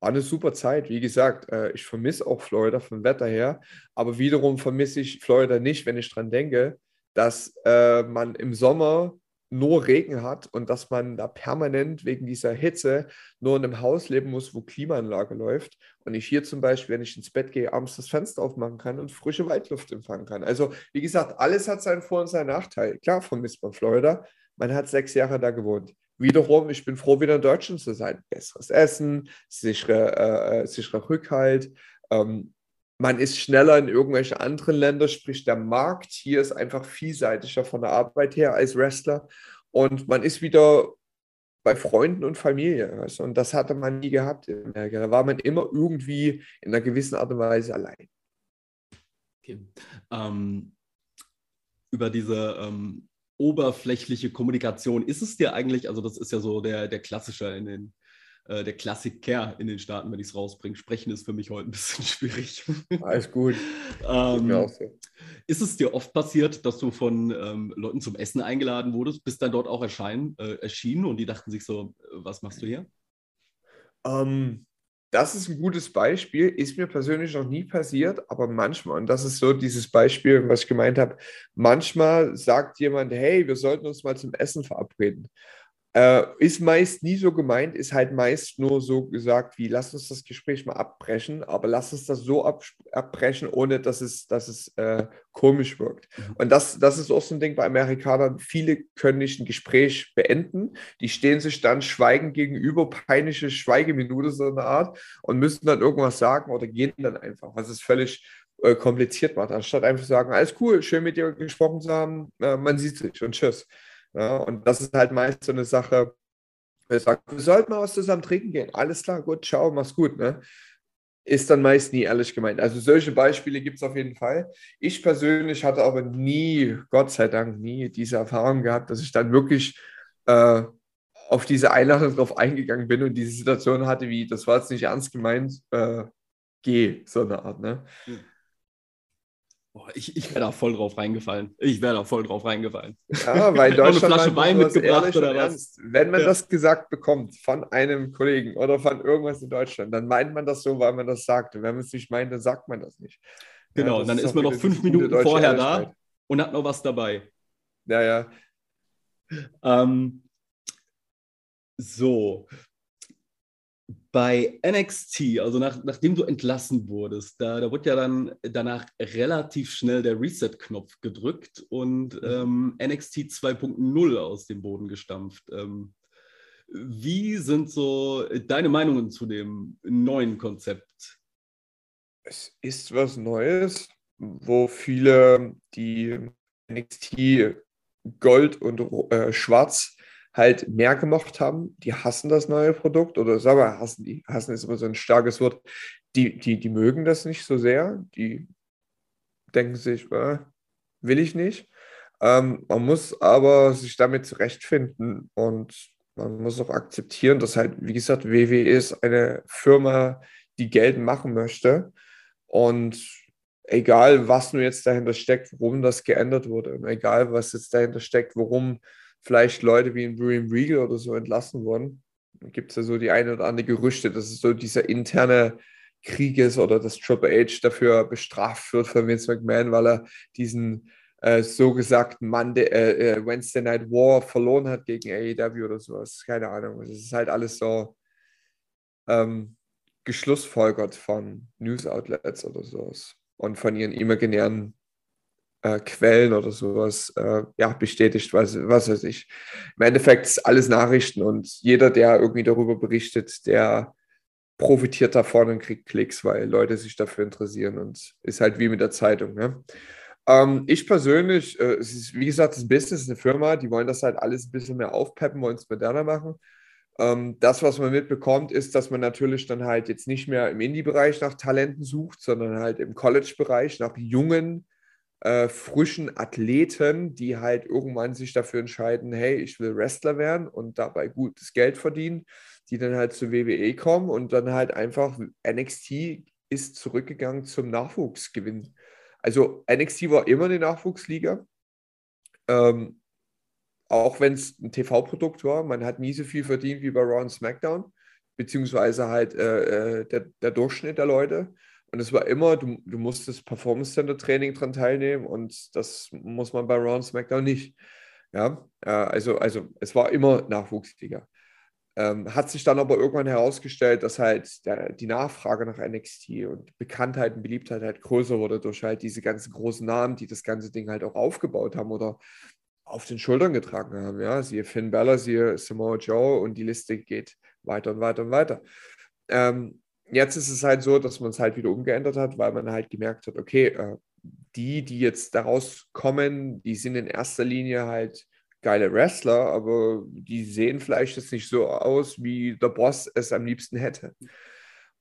S2: War eine super Zeit. Wie gesagt, äh, ich vermisse auch Florida vom Wetter her, aber wiederum vermisse ich Florida nicht, wenn ich dran denke, dass äh, man im Sommer nur Regen hat und dass man da permanent wegen dieser Hitze nur in einem Haus leben muss, wo Klimaanlage läuft und ich hier zum Beispiel, wenn ich ins Bett gehe, abends das Fenster aufmachen kann und frische Waldluft empfangen kann. Also wie gesagt, alles hat seinen Vor- und seinen Nachteil. Klar vermisst man Florida, man hat sechs Jahre da gewohnt. Wiederum, ich bin froh, wieder in Deutschland zu sein. Besseres Essen, sichere, äh, äh sicherer Rückhalt, ähm, man ist schneller in irgendwelche anderen Länder, sprich der Markt hier ist einfach vielseitiger von der Arbeit her als Wrestler und man ist wieder bei Freunden und Familie. Also, und das hatte man nie gehabt. Da war man immer irgendwie in einer gewissen Art und Weise allein.
S1: Okay. Ähm, über diese ähm, oberflächliche Kommunikation, ist es dir eigentlich, also das ist ja so der, der klassische in den äh, der Klassiker in den Staaten, wenn ich es rausbringe. Sprechen ist für mich heute ein bisschen schwierig.
S2: Alles gut.
S1: ähm, so. Ist es dir oft passiert, dass du von ähm, Leuten zum Essen eingeladen wurdest, bist dann dort auch erscheinen, äh, erschienen und die dachten sich so, äh, was machst du hier?
S2: Ähm, das ist ein gutes Beispiel, ist mir persönlich noch nie passiert, aber manchmal, und das ist so dieses Beispiel, was ich gemeint habe, manchmal sagt jemand, hey, wir sollten uns mal zum Essen verabreden. Äh, ist meist nie so gemeint, ist halt meist nur so gesagt, wie lass uns das Gespräch mal abbrechen, aber lass uns das so ab, abbrechen, ohne dass es, dass es äh, komisch wirkt. Mhm. Und das, das ist auch so ein Ding bei Amerikanern. Viele können nicht ein Gespräch beenden. Die stehen sich dann schweigend gegenüber, peinliche Schweigeminute so eine Art und müssen dann irgendwas sagen oder gehen dann einfach, was es völlig äh, kompliziert macht, anstatt einfach zu sagen, alles cool, schön mit dir gesprochen zu haben, äh, man sieht sich und tschüss. Ja, und das ist halt meist so eine Sache, wir sagen, wir sollten mal was zusammen trinken gehen. Alles klar, gut, ciao, mach's gut. Ne? ist dann meist nie ehrlich gemeint. Also solche Beispiele gibt es auf jeden Fall. Ich persönlich hatte aber nie, Gott sei Dank, nie diese Erfahrung gehabt, dass ich dann wirklich äh, auf diese Einladung drauf eingegangen bin und diese Situation hatte, wie, das war jetzt nicht ernst gemeint, äh, geh, so eine Art. Ne?
S1: Hm. Boah, ich, ich wäre da voll drauf reingefallen. Ich wäre da voll drauf reingefallen.
S2: Ja, weil Deutschland eine Flasche Wein mitgebracht oder was? Wenn man ja. das gesagt bekommt von einem Kollegen oder von irgendwas in Deutschland, dann meint man das so, weil man das sagt. Und wenn man es nicht meint, dann sagt man das nicht.
S1: Genau, ja, dann ist, ist man noch fünf Minuten vorher da und hat noch was dabei.
S2: Ja, ja.
S1: Ähm, so, bei NXT, also nach, nachdem du entlassen wurdest, da, da wurde ja dann danach relativ schnell der Reset-Knopf gedrückt und mhm. ähm, NXT 2.0 aus dem Boden gestampft. Ähm, wie sind so deine Meinungen zu dem neuen Konzept?
S2: Es ist was Neues, wo viele die NXT Gold und äh, Schwarz halt mehr gemacht haben, die hassen das neue Produkt oder sagen wir, hassen die, hassen ist immer so ein starkes Wort, die, die, die mögen das nicht so sehr, die denken sich, äh, will ich nicht. Ähm, man muss aber sich damit zurechtfinden und man muss auch akzeptieren, dass halt, wie gesagt, WWE ist eine Firma, die Geld machen möchte. Und egal, was nur jetzt dahinter steckt, warum das geändert wurde und egal, was jetzt dahinter steckt, warum vielleicht Leute wie in William Regal oder so entlassen wurden. Gibt es ja so die eine oder andere Gerüchte, dass es so dieser interne Krieg ist oder dass Triple H dafür bestraft wird von Vince McMahon, weil er diesen äh, so gesagten Monday, äh, äh Wednesday Night War verloren hat gegen AEW oder sowas. Keine Ahnung. Es ist halt alles so ähm, geschlussfolgert von News Outlets oder sowas und von ihren imaginären äh, Quellen oder sowas äh, ja, bestätigt, was, was weiß ich. Im Endeffekt ist alles Nachrichten und jeder, der irgendwie darüber berichtet, der profitiert davon und kriegt Klicks, weil Leute sich dafür interessieren und ist halt wie mit der Zeitung. Ne? Ähm, ich persönlich, äh, es ist wie gesagt, das Business ist eine Firma, die wollen das halt alles ein bisschen mehr aufpeppen, wollen es moderner machen. Ähm, das, was man mitbekommt, ist, dass man natürlich dann halt jetzt nicht mehr im Indie-Bereich nach Talenten sucht, sondern halt im College-Bereich nach jungen, äh, frischen Athleten, die halt irgendwann sich dafür entscheiden, hey, ich will Wrestler werden und dabei gutes Geld verdienen, die dann halt zur WWE kommen und dann halt einfach NXT ist zurückgegangen zum Nachwuchsgewinn. Also NXT war immer eine Nachwuchsliga. Ähm, auch wenn es ein TV-Produkt war, man hat nie so viel verdient wie bei Raw und SmackDown, beziehungsweise halt äh, äh der, der Durchschnitt der Leute. Und es war immer, du, du musstest Performance Center Training dran teilnehmen und das muss man bei Raw und SmackDown nicht. Ja, äh, also, also es war immer Nachwuchsliga. Ähm, hat sich dann aber irgendwann herausgestellt, dass halt der, die Nachfrage nach NXT und Bekanntheit und Beliebtheit halt größer wurde durch halt diese ganzen großen Namen, die das ganze Ding halt auch aufgebaut haben oder auf den Schultern getragen haben. Ja, siehe Finn Balor, siehe Samoa Joe und die Liste geht weiter und weiter und weiter. Ähm, jetzt ist es halt so, dass man es halt wieder umgeändert hat, weil man halt gemerkt hat, okay, äh, die, die jetzt daraus kommen, die sind in erster Linie halt geile Wrestler, aber die sehen vielleicht jetzt nicht so aus, wie der Boss es am liebsten hätte.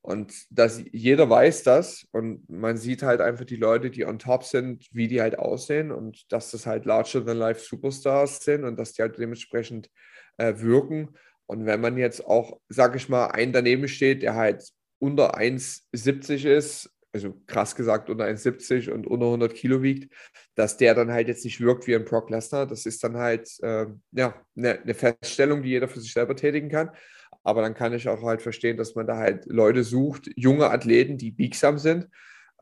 S2: Und dass jeder weiß das und man sieht halt einfach die Leute, die on top sind, wie die halt aussehen und dass das halt larger than life Superstars sind und dass die halt dementsprechend äh, wirken. Und wenn man jetzt auch, sag ich mal, einen daneben steht, der halt unter 1,70 ist, also krass gesagt unter 1,70 und unter 100 Kilo wiegt, dass der dann halt jetzt nicht wirkt wie ein Brock Lesnar. Das ist dann halt äh, ja, eine, eine Feststellung, die jeder für sich selber tätigen kann. Aber dann kann ich auch halt verstehen, dass man da halt Leute sucht, junge Athleten, die biegsam sind,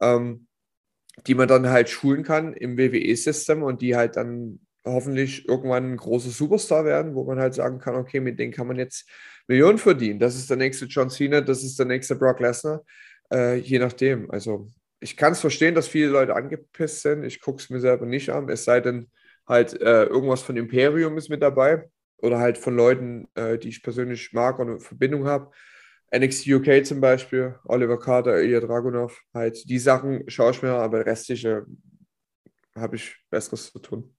S2: ähm, die man dann halt schulen kann im WWE-System und die halt dann hoffentlich irgendwann ein großer Superstar werden, wo man halt sagen kann, okay, mit denen kann man jetzt Millionen verdienen. Das ist der nächste John Cena, das ist der nächste Brock Lesnar, äh, je nachdem. Also ich kann es verstehen, dass viele Leute angepisst sind. Ich gucke es mir selber nicht an, es sei denn halt äh, irgendwas von Imperium ist mit dabei oder halt von Leuten, äh, die ich persönlich mag und eine Verbindung habe. NXT UK zum Beispiel, Oliver Carter, Ilya Dragunov, halt die Sachen schaue ich mir, aber restliche habe ich Besseres zu tun.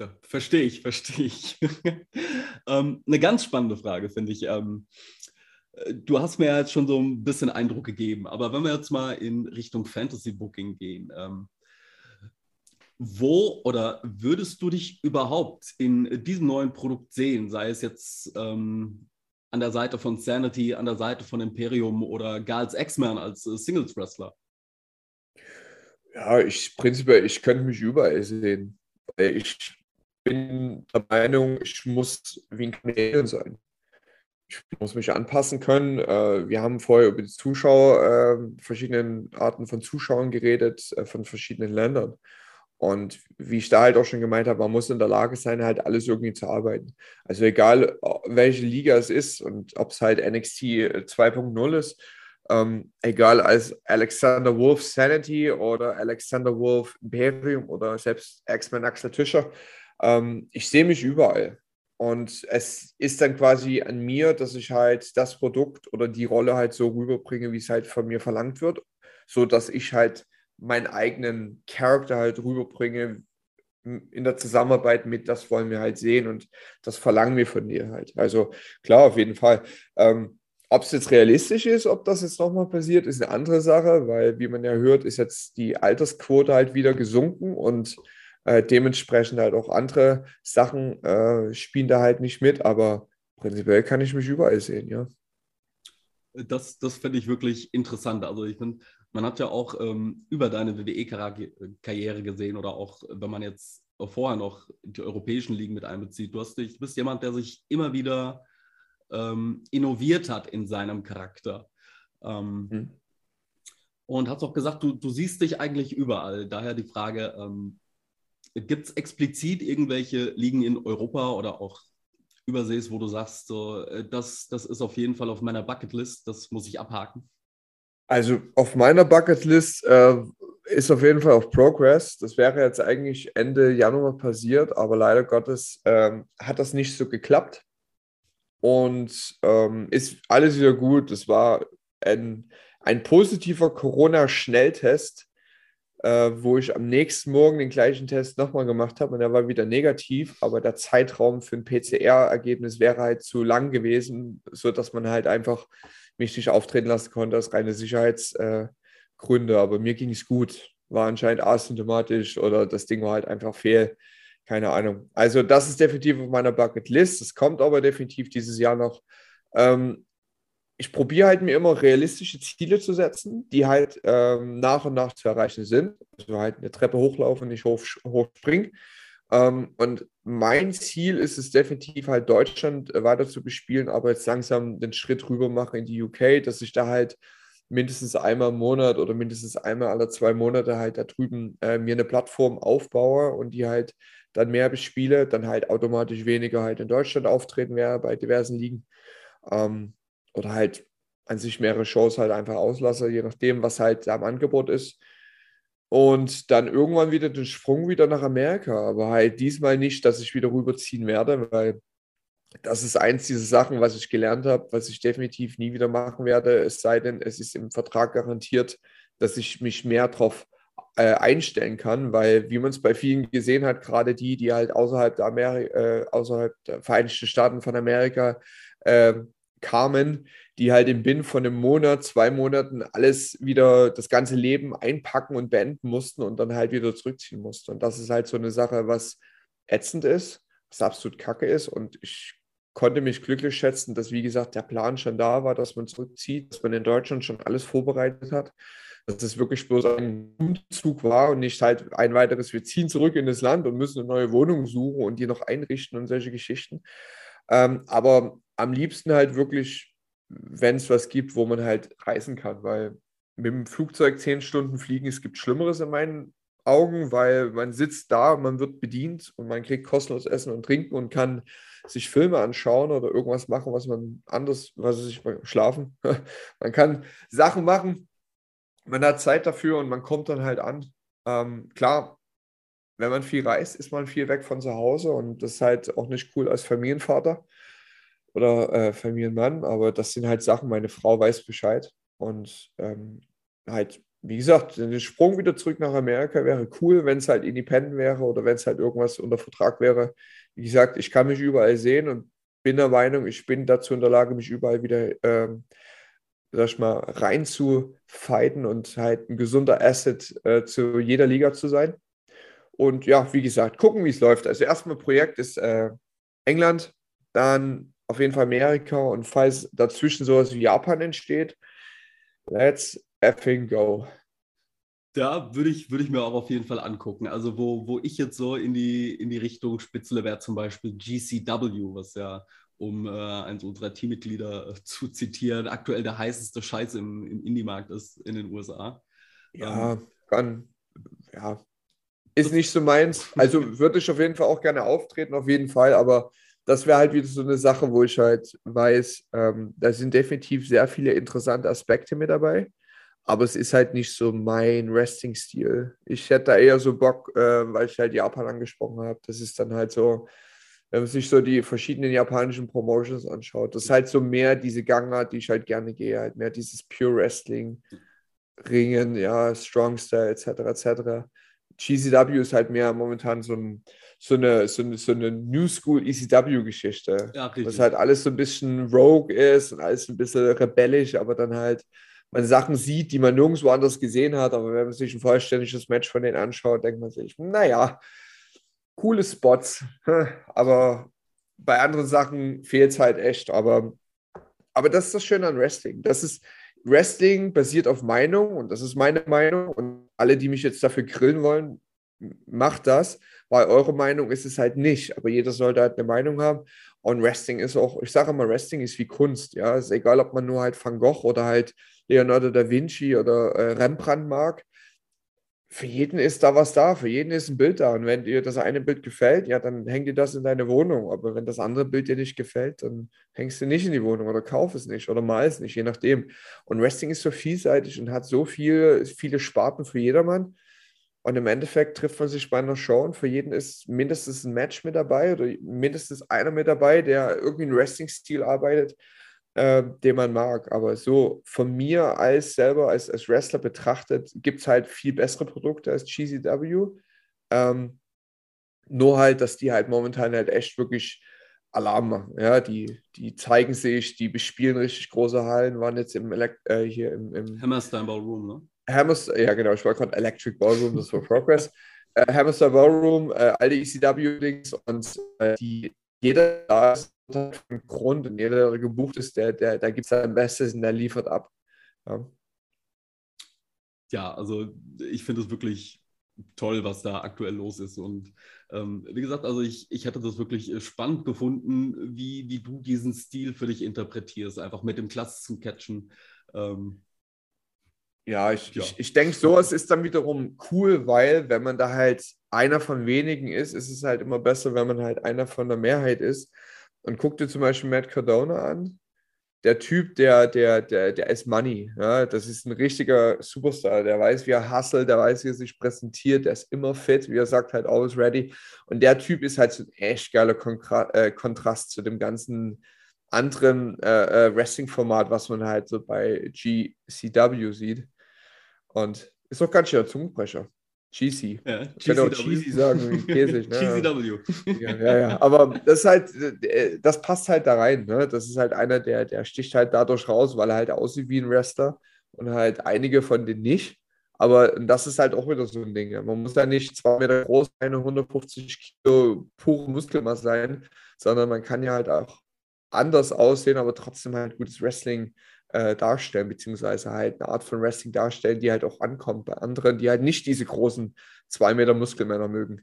S1: Ja, verstehe ich, verstehe ich. ähm, eine ganz spannende Frage, finde ich. Ähm, du hast mir jetzt schon so ein bisschen Eindruck gegeben, aber wenn wir jetzt mal in Richtung Fantasy Booking gehen, ähm, wo oder würdest du dich überhaupt in diesem neuen Produkt sehen, sei es jetzt ähm, an der Seite von Sanity, an der Seite von Imperium oder gar als X-Man, als äh, Singles-Wrestler?
S2: Ja, ich prinzipiell, ich könnte mich überall sehen. Ich bin der Meinung, ich muss wie ein Chameleon sein. Ich muss mich anpassen können. Äh, wir haben vorher über die Zuschauer, äh, verschiedenen Arten von Zuschauern geredet, äh, von verschiedenen Ländern. Und wie ich da halt auch schon gemeint habe, man muss in der Lage sein, halt alles irgendwie zu arbeiten. Also egal, welche Liga es ist und ob es halt NXT 2.0 ist, ähm, egal als Alexander Wolf Sanity oder Alexander Wolf Imperium oder selbst X-Men Axel Tischer, ähm, ich sehe mich überall. Und es ist dann quasi an mir, dass ich halt das Produkt oder die Rolle halt so rüberbringe, wie es halt von mir verlangt wird, so dass ich halt meinen eigenen Charakter halt rüberbringe in der Zusammenarbeit mit, das wollen wir halt sehen und das verlangen wir von dir halt. Also klar, auf jeden Fall. Ähm, ob es jetzt realistisch ist, ob das jetzt nochmal passiert, ist eine andere Sache, weil, wie man ja hört, ist jetzt die Altersquote halt wieder gesunken und äh, dementsprechend halt auch andere Sachen äh, spielen da halt nicht mit, aber prinzipiell kann ich mich überall sehen, ja.
S1: Das, das finde ich wirklich interessant. Also ich finde, man hat ja auch ähm, über deine WWE-Karriere gesehen oder auch, wenn man jetzt vorher noch die europäischen Ligen mit einbezieht. Du hast dich, bist jemand, der sich immer wieder ähm, innoviert hat in seinem Charakter. Ähm, mhm. Und hast auch gesagt, du, du siehst dich eigentlich überall. Daher die Frage, ähm, gibt es explizit irgendwelche Ligen in Europa oder auch übersees, wo du sagst, so, äh, das, das ist auf jeden Fall auf meiner Bucketlist, das muss ich abhaken?
S2: Also auf meiner Bucketlist äh, ist auf jeden Fall auf Progress. Das wäre jetzt eigentlich Ende Januar passiert, aber leider Gottes ähm, hat das nicht so geklappt. Und ähm, ist alles wieder gut. Es war ein, ein positiver Corona-Schnelltest, äh, wo ich am nächsten Morgen den gleichen Test nochmal gemacht habe und er war wieder negativ, aber der Zeitraum für ein PCR-Ergebnis wäre halt zu lang gewesen, sodass man halt einfach mich nicht auftreten lassen konnte aus reine Sicherheitsgründe. Äh, aber mir ging es gut. War anscheinend asymptomatisch oder das Ding war halt einfach fehl. Keine Ahnung. Also, das ist definitiv auf meiner Bucketlist. Es kommt aber definitiv dieses Jahr noch. Ähm, ich probiere halt mir immer realistische Ziele zu setzen, die halt ähm, nach und nach zu erreichen sind. Also halt eine Treppe hochlaufen, nicht hoch, hochspringen. Ähm, und mein Ziel ist es definitiv halt Deutschland äh, weiter zu bespielen, aber jetzt langsam den Schritt rüber machen in die UK, dass ich da halt mindestens einmal im Monat oder mindestens einmal alle zwei Monate halt da drüben äh, mir eine Plattform aufbaue und die halt dann mehr bespiele, dann halt automatisch weniger halt in Deutschland auftreten wäre bei diversen Ligen. Ähm, oder halt an sich mehrere Shows halt einfach auslasse, je nachdem, was halt da im Angebot ist und dann irgendwann wieder den Sprung wieder nach Amerika. Aber halt diesmal nicht, dass ich wieder rüberziehen werde, weil das ist eins dieser Sachen, was ich gelernt habe, was ich definitiv nie wieder machen werde, es sei denn, es ist im Vertrag garantiert, dass ich mich mehr darauf äh, einstellen kann, weil, wie man es bei vielen gesehen hat, gerade die, die halt außerhalb der, Ameri äh, außerhalb der Vereinigten Staaten von Amerika äh, kamen, die halt im Bin von einem Monat, zwei Monaten alles wieder, das ganze Leben einpacken und beenden mussten und dann halt wieder zurückziehen mussten. Und das ist halt so eine Sache, was ätzend ist, was absolut kacke ist. Und ich konnte mich glücklich schätzen, dass, wie gesagt, der Plan schon da war, dass man zurückzieht, dass man in Deutschland schon alles vorbereitet hat. Dass es wirklich bloß ein Umzug war und nicht halt ein weiteres, wir ziehen zurück in das Land und müssen eine neue Wohnung suchen und die noch einrichten und solche Geschichten. Ähm, aber am liebsten halt wirklich, wenn es was gibt, wo man halt reisen kann, weil mit dem Flugzeug zehn Stunden fliegen, es gibt Schlimmeres in meinen Augen, weil man sitzt da, man wird bedient und man kriegt kostenlos Essen und Trinken und kann sich Filme anschauen oder irgendwas machen, was man anders, was sich schlafen. man kann Sachen machen, man hat Zeit dafür und man kommt dann halt an. Ähm, klar, wenn man viel reist, ist man viel weg von zu Hause und das ist halt auch nicht cool als Familienvater oder äh, Familienmann, aber das sind halt Sachen, meine Frau weiß Bescheid und ähm, halt, wie gesagt, der Sprung wieder zurück nach Amerika wäre cool, wenn es halt independent wäre oder wenn es halt irgendwas unter Vertrag wäre. Wie gesagt, ich kann mich überall sehen und bin der Meinung, ich bin dazu in der Lage, mich überall wieder, ähm, sag ich mal, reinzufighten und halt ein gesunder Asset äh, zu jeder Liga zu sein. Und ja, wie gesagt, gucken, wie es läuft. Also erstmal Projekt ist äh, England, dann auf jeden Fall Amerika und falls dazwischen sowas wie Japan entsteht, let's effing go.
S1: Da würde ich, würde ich mir auch auf jeden Fall angucken. Also wo, wo ich jetzt so in die, in die Richtung spitzele, wäre zum Beispiel GCW, was ja, um äh, eins unserer Teammitglieder äh, zu zitieren, aktuell der heißeste Scheiß im, im Indie-Markt ist in den USA.
S2: Ja, ähm, kann, ja, ist nicht so meins. Also würde ich auf jeden Fall auch gerne auftreten, auf jeden Fall, aber das wäre halt wieder so eine Sache, wo ich halt weiß, ähm, da sind definitiv sehr viele interessante Aspekte mit dabei aber es ist halt nicht so mein Wrestling-Stil. Ich hätte da eher so Bock, äh, weil ich halt Japan angesprochen habe. Das ist dann halt so, wenn man sich so die verschiedenen japanischen Promotions anschaut, das ist halt so mehr diese Gangart, die ich halt gerne gehe, halt mehr dieses Pure Wrestling, Ringen, ja, Strong Style etc. etc. GCW ist halt mehr momentan so, ein, so, eine, so, eine, so eine New School ECW-Geschichte. Ja, was halt alles so ein bisschen rogue ist und alles ein bisschen rebellisch, aber dann halt man Sachen sieht, die man nirgendwo anders gesehen hat. Aber wenn man sich ein vollständiges Match von denen anschaut, denkt man sich, naja, coole Spots. Aber bei anderen Sachen fehlt es halt echt. Aber, aber das ist das Schöne an Wrestling. Das ist, Wrestling basiert auf Meinung und das ist meine Meinung. Und alle, die mich jetzt dafür grillen wollen, macht das, weil eure Meinung ist es halt nicht. Aber jeder sollte halt eine Meinung haben. Und Wrestling ist auch, ich sage immer, Wrestling ist wie Kunst. Ja, ist egal, ob man nur halt Van Gogh oder halt Leonardo da Vinci oder äh, Rembrandt mag. Für jeden ist da was da, für jeden ist ein Bild da. Und wenn dir das eine Bild gefällt, ja, dann hängt dir das in deine Wohnung. Aber wenn das andere Bild dir nicht gefällt, dann hängst du nicht in die Wohnung oder kauf es nicht oder mal es nicht, je nachdem. Und Wrestling ist so vielseitig und hat so viel, viele Sparten für jedermann. Und im Endeffekt trifft man sich bei einer Show und für jeden ist mindestens ein Match mit dabei oder mindestens einer mit dabei, der irgendwie einen Wrestling-Stil arbeitet äh, den man mag. Aber so von mir als selber, als, als Wrestler betrachtet, gibt es halt viel bessere Produkte als GCW. Ähm, nur halt, dass die halt momentan halt echt wirklich Alarm machen. Ja, die, die zeigen sich, die bespielen richtig große Hallen, waren jetzt im Elekt äh, hier im, im
S1: Hammerstein Ballroom, ne?
S2: Hammerstein, ja genau, ich war gerade Electric Ballroom, das war Progress. äh, Hammerstein Ballroom, äh, all die ECW-Dings und äh, die, jeder da ist einen Grund und jeder, der gebucht ist, der, der, der gibt sein Bestes und der liefert ab. Ja,
S1: ja also ich finde es wirklich toll, was da aktuell los ist. Und ähm, wie gesagt, also ich, ich hätte das wirklich äh, spannend gefunden, wie, wie du diesen Stil für dich interpretierst, einfach mit dem klassischen Catchen. Ähm,
S2: ja, ich, ja. ich, ich denke, sowas ist dann wiederum cool, weil wenn man da halt einer von wenigen ist, ist es halt immer besser, wenn man halt einer von der Mehrheit ist. Und guck dir zum Beispiel Matt Cardona an. Der Typ, der, der, der, der ist Money. Ja? Das ist ein richtiger Superstar. Der weiß, wie er hustelt, der weiß, wie er sich präsentiert, der ist immer fit, wie er sagt, halt always ready. Und der Typ ist halt so ein echt geiler Kontra äh, Kontrast zu dem ganzen anderen äh, äh, Wrestling-Format, was man halt so bei GCW sieht. Und ist auch ganz schön Zungenbrecher. Cheesy. Ja, ich kann auch cheesy sagen, wie käsig. Ne? GCW. Ja, ja, ja, aber das ist halt, äh, das passt halt da rein. Ne? Das ist halt einer, der, der sticht halt dadurch raus, weil er halt aussieht wie ein Wrestler und halt einige von denen nicht. Aber das ist halt auch wieder so ein Ding. Man muss da nicht zwei Meter groß sein, 150 Kilo pure Muskelmasse sein, sondern man kann ja halt auch anders aussehen, aber trotzdem halt gutes Wrestling äh, darstellen, beziehungsweise halt eine Art von Wrestling darstellen, die halt auch ankommt bei anderen, die halt nicht diese großen zwei Meter Muskelmänner mögen.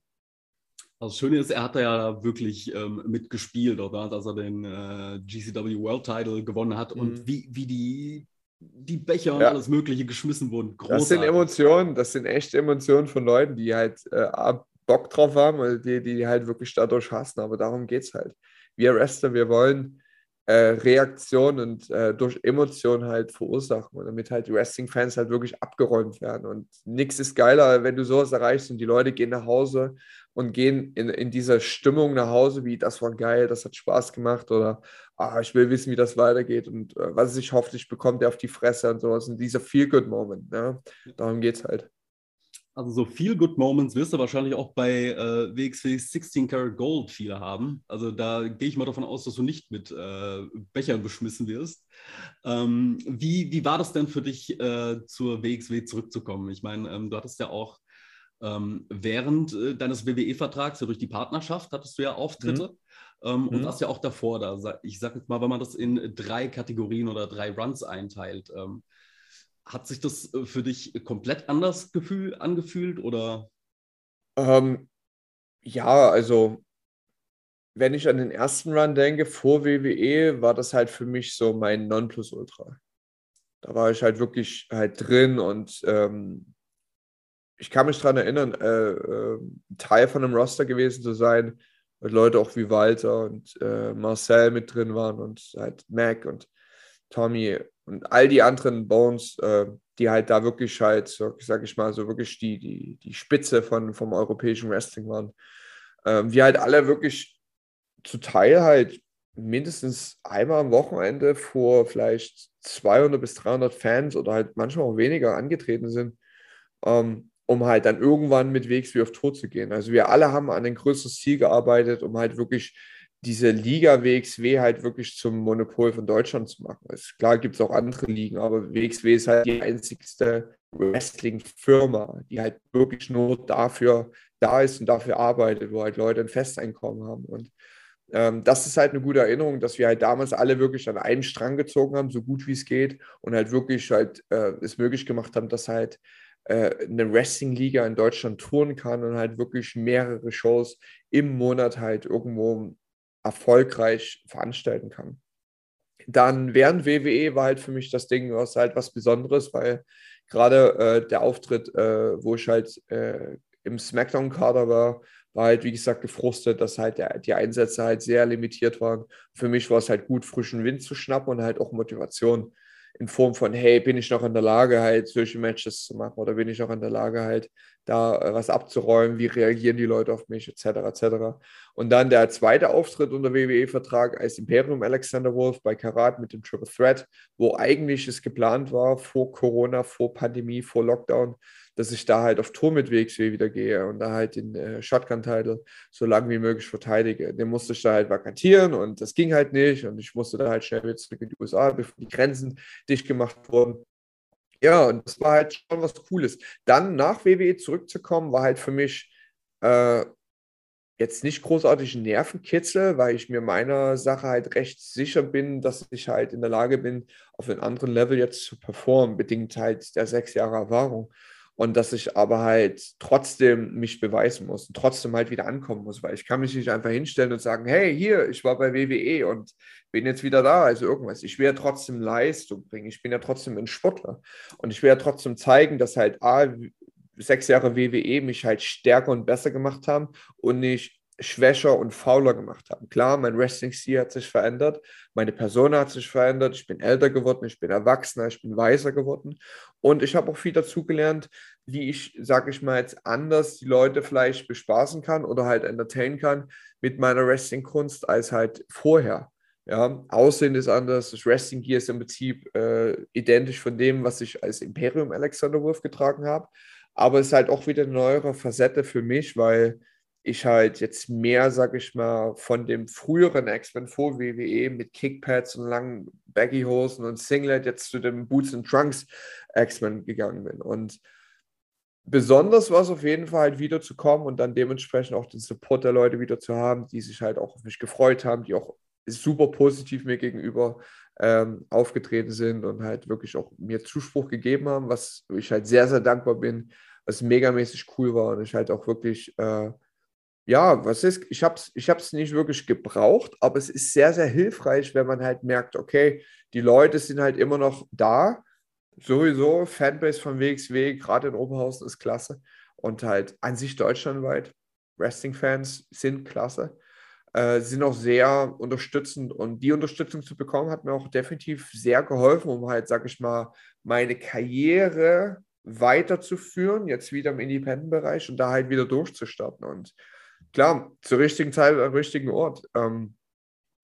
S1: Also das Schöne ist, er hat da ja wirklich ähm, mitgespielt, oder? dass er den äh, GCW World Title gewonnen hat mhm. und wie, wie die, die Becher und alles Mögliche geschmissen wurden.
S2: Großartig. Das sind Emotionen, das sind echte Emotionen von Leuten, die halt äh, Bock drauf haben, die, die halt wirklich dadurch hassen, aber darum geht es halt. Wir Wrestler, wir wollen äh, Reaktion und äh, durch Emotionen halt verursachen und damit halt die Wrestling-Fans halt wirklich abgeräumt werden. Und nichts ist geiler, wenn du sowas erreichst und die Leute gehen nach Hause und gehen in, in dieser Stimmung nach Hause, wie das war geil, das hat Spaß gemacht oder ah, ich will wissen, wie das weitergeht und äh, was ich hoffe, ich bekomme der auf die Fresse und sowas. Und dieser Feel-Good-Moment, ne? darum geht es halt.
S1: Also so viel Good Moments wirst du wahrscheinlich auch bei äh, WXW 16 Karat Gold viele haben. Also da gehe ich mal davon aus, dass du nicht mit äh, Bechern beschmissen wirst. Ähm, wie, wie war das denn für dich, äh, zur WXW zurückzukommen? Ich meine, ähm, du hattest ja auch ähm, während äh, deines WWE-Vertrags, ja durch die Partnerschaft, hattest du ja Auftritte. Mhm. Ähm, mhm. Und das ja auch davor. Da, ich sage jetzt mal, wenn man das in drei Kategorien oder drei Runs einteilt, ähm, hat sich das äh, für dich komplett anders gefühl, angefühlt oder?
S2: Ähm, ja, also wenn ich an den ersten Run denke, vor WWE, war das halt für mich so mein Nonplusultra. Da war ich halt wirklich halt drin und ähm, ich kann mich daran erinnern, äh, äh, Teil von einem Roster gewesen zu sein, mit Leute auch wie Walter und äh, Marcel mit drin waren und halt Mac und Tommy und all die anderen Bones, äh, die halt da wirklich halt, sag ich mal, so wirklich die, die, die Spitze von, vom europäischen Wrestling waren. Ähm, wir halt alle wirklich zu Teil halt mindestens einmal am Wochenende vor vielleicht 200 bis 300 Fans oder halt manchmal auch weniger angetreten sind. Ähm, um halt dann irgendwann mit Wegs wie auf Tod zu gehen. Also wir alle haben an ein größeres Ziel gearbeitet, um halt wirklich diese Liga WXW halt wirklich zum Monopol von Deutschland zu machen. Ist, klar gibt es auch andere Ligen, aber WXW ist halt die einzigste Wrestling-Firma, die halt wirklich nur dafür da ist und dafür arbeitet, wo halt Leute ein Festeinkommen haben. Und ähm, das ist halt eine gute Erinnerung, dass wir halt damals alle wirklich an einem Strang gezogen haben, so gut wie es geht, und halt wirklich halt äh, es möglich gemacht haben, dass halt äh, eine Wrestling-Liga in Deutschland touren kann und halt wirklich mehrere Shows im Monat halt irgendwo erfolgreich veranstalten kann. Dann während WWE war halt für mich das Ding was halt was Besonderes, weil gerade äh, der Auftritt, äh, wo ich halt äh, im SmackDown-Kader war, war halt, wie gesagt, gefrustet, dass halt der, die Einsätze halt sehr limitiert waren. Für mich war es halt gut, frischen Wind zu schnappen und halt auch Motivation in Form von, hey, bin ich noch in der Lage, halt solche Matches zu machen oder bin ich noch in der Lage, halt da äh, was abzuräumen, wie reagieren die Leute auf mich, etc., etc. Und dann der zweite Auftritt unter WWE-Vertrag als Imperium Alexander Wolf bei Karat mit dem Triple Threat, wo eigentlich es geplant war, vor Corona, vor Pandemie, vor Lockdown, dass ich da halt auf Tour mit WXW wieder gehe und da halt den äh, Shotgun-Title so lange wie möglich verteidige. Den musste ich da halt vakantieren und das ging halt nicht und ich musste da halt schnell wieder zurück in die USA, bevor die Grenzen dicht gemacht wurden. Ja, und das war halt schon was Cooles. Dann nach WWE zurückzukommen, war halt für mich äh, jetzt nicht großartig ein Nervenkitzel, weil ich mir meiner Sache halt recht sicher bin, dass ich halt in der Lage bin, auf einem anderen Level jetzt zu performen, bedingt halt der sechs Jahre Erfahrung und dass ich aber halt trotzdem mich beweisen muss und trotzdem halt wieder ankommen muss, weil ich kann mich nicht einfach hinstellen und sagen, hey, hier, ich war bei WWE und bin jetzt wieder da, also irgendwas. Ich will ja trotzdem Leistung bringen, ich bin ja trotzdem ein Sportler und ich will ja trotzdem zeigen, dass halt A, sechs Jahre WWE mich halt stärker und besser gemacht haben und nicht schwächer und fauler gemacht haben. Klar, mein Wrestling-Stil hat sich verändert, meine Person hat sich verändert, ich bin älter geworden, ich bin erwachsener, ich bin weiser geworden und ich habe auch viel dazugelernt, wie ich, sage ich mal jetzt, anders die Leute vielleicht bespaßen kann oder halt entertainen kann mit meiner Wrestling-Kunst als halt vorher. Ja, Aussehen ist anders, das Wrestling Gear ist im Prinzip äh, identisch von dem, was ich als Imperium Alexander Wolf getragen habe, aber es ist halt auch wieder eine neuere Facette für mich, weil ich halt jetzt mehr, sag ich mal, von dem früheren X-Men vor WWE mit Kickpads und langen Baggy-Hosen und Singlet jetzt zu dem Boots and Trunks X-Men gegangen bin. Und besonders war es auf jeden Fall halt wieder und dann dementsprechend auch den Support der Leute wieder zu haben, die sich halt auch auf mich gefreut haben, die auch super positiv mir gegenüber ähm, aufgetreten sind und halt wirklich auch mir Zuspruch gegeben haben, was ich halt sehr, sehr dankbar bin, was megamäßig cool war und ich halt auch wirklich äh, ja, was ist, ich habe es ich hab's nicht wirklich gebraucht, aber es ist sehr, sehr hilfreich, wenn man halt merkt, okay, die Leute sind halt immer noch da. Sowieso, Fanbase von WXW, gerade in Oberhausen ist klasse. Und halt an sich deutschlandweit, Wrestling-Fans sind klasse, äh, sind auch sehr unterstützend. Und die Unterstützung zu bekommen, hat mir auch definitiv sehr geholfen, um halt, sag ich mal, meine Karriere weiterzuführen, jetzt wieder im Independent-Bereich und da halt wieder durchzustarten. Und klar, zur richtigen Zeit am richtigen Ort. Ähm,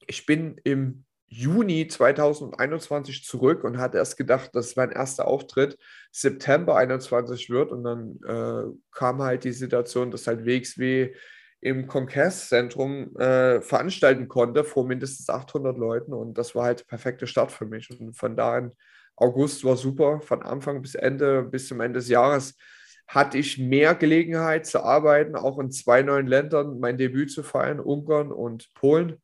S2: ich bin im Juni 2021 zurück und hatte erst gedacht, dass mein erster Auftritt September 21 wird. Und dann äh, kam halt die Situation, dass halt WXW im Kongreszentrum äh, veranstalten konnte vor mindestens 800 Leuten. Und das war halt der perfekte Start für mich. Und von da an, August war super, von Anfang bis Ende, bis zum Ende des Jahres hatte ich mehr Gelegenheit zu arbeiten, auch in zwei neuen Ländern mein Debüt zu feiern, Ungarn und Polen,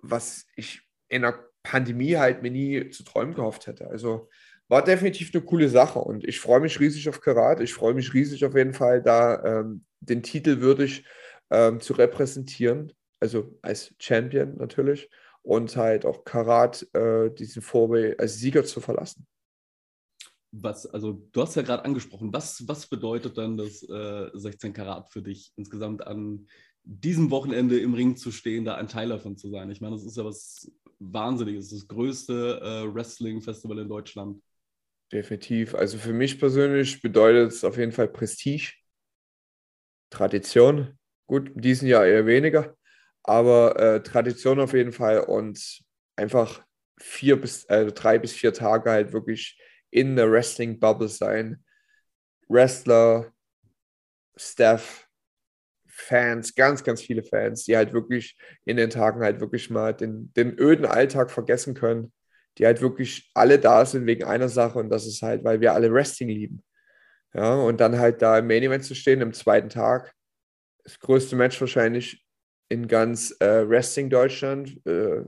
S2: was ich in der Pandemie halt mir nie zu träumen gehofft hätte. Also war definitiv eine coole Sache und ich freue mich riesig auf Karat. Ich freue mich riesig auf jeden Fall, da ähm, den Titel würdig ähm, zu repräsentieren, also als Champion natürlich und halt auch Karat äh, diesen Vorway als Sieger zu verlassen.
S1: Was, also du hast ja gerade angesprochen, was, was bedeutet dann das äh, 16 Karat für dich insgesamt an diesem Wochenende im Ring zu stehen, da ein Teil davon zu sein? Ich meine, das ist ja was Wahnsinniges, das größte äh, Wrestling-Festival in Deutschland.
S2: Definitiv. Also für mich persönlich bedeutet es auf jeden Fall Prestige, Tradition. Gut, in diesem Jahr eher weniger, aber äh, Tradition auf jeden Fall und einfach vier bis äh, drei bis vier Tage halt wirklich in der Wrestling-Bubble sein. Wrestler, Staff, Fans, ganz, ganz viele Fans, die halt wirklich in den Tagen halt wirklich mal den, den öden Alltag vergessen können, die halt wirklich alle da sind wegen einer Sache und das ist halt, weil wir alle Wrestling lieben. Ja, und dann halt da im Main Event zu stehen, im zweiten Tag, das größte Match wahrscheinlich in ganz äh, Wrestling Deutschland, äh,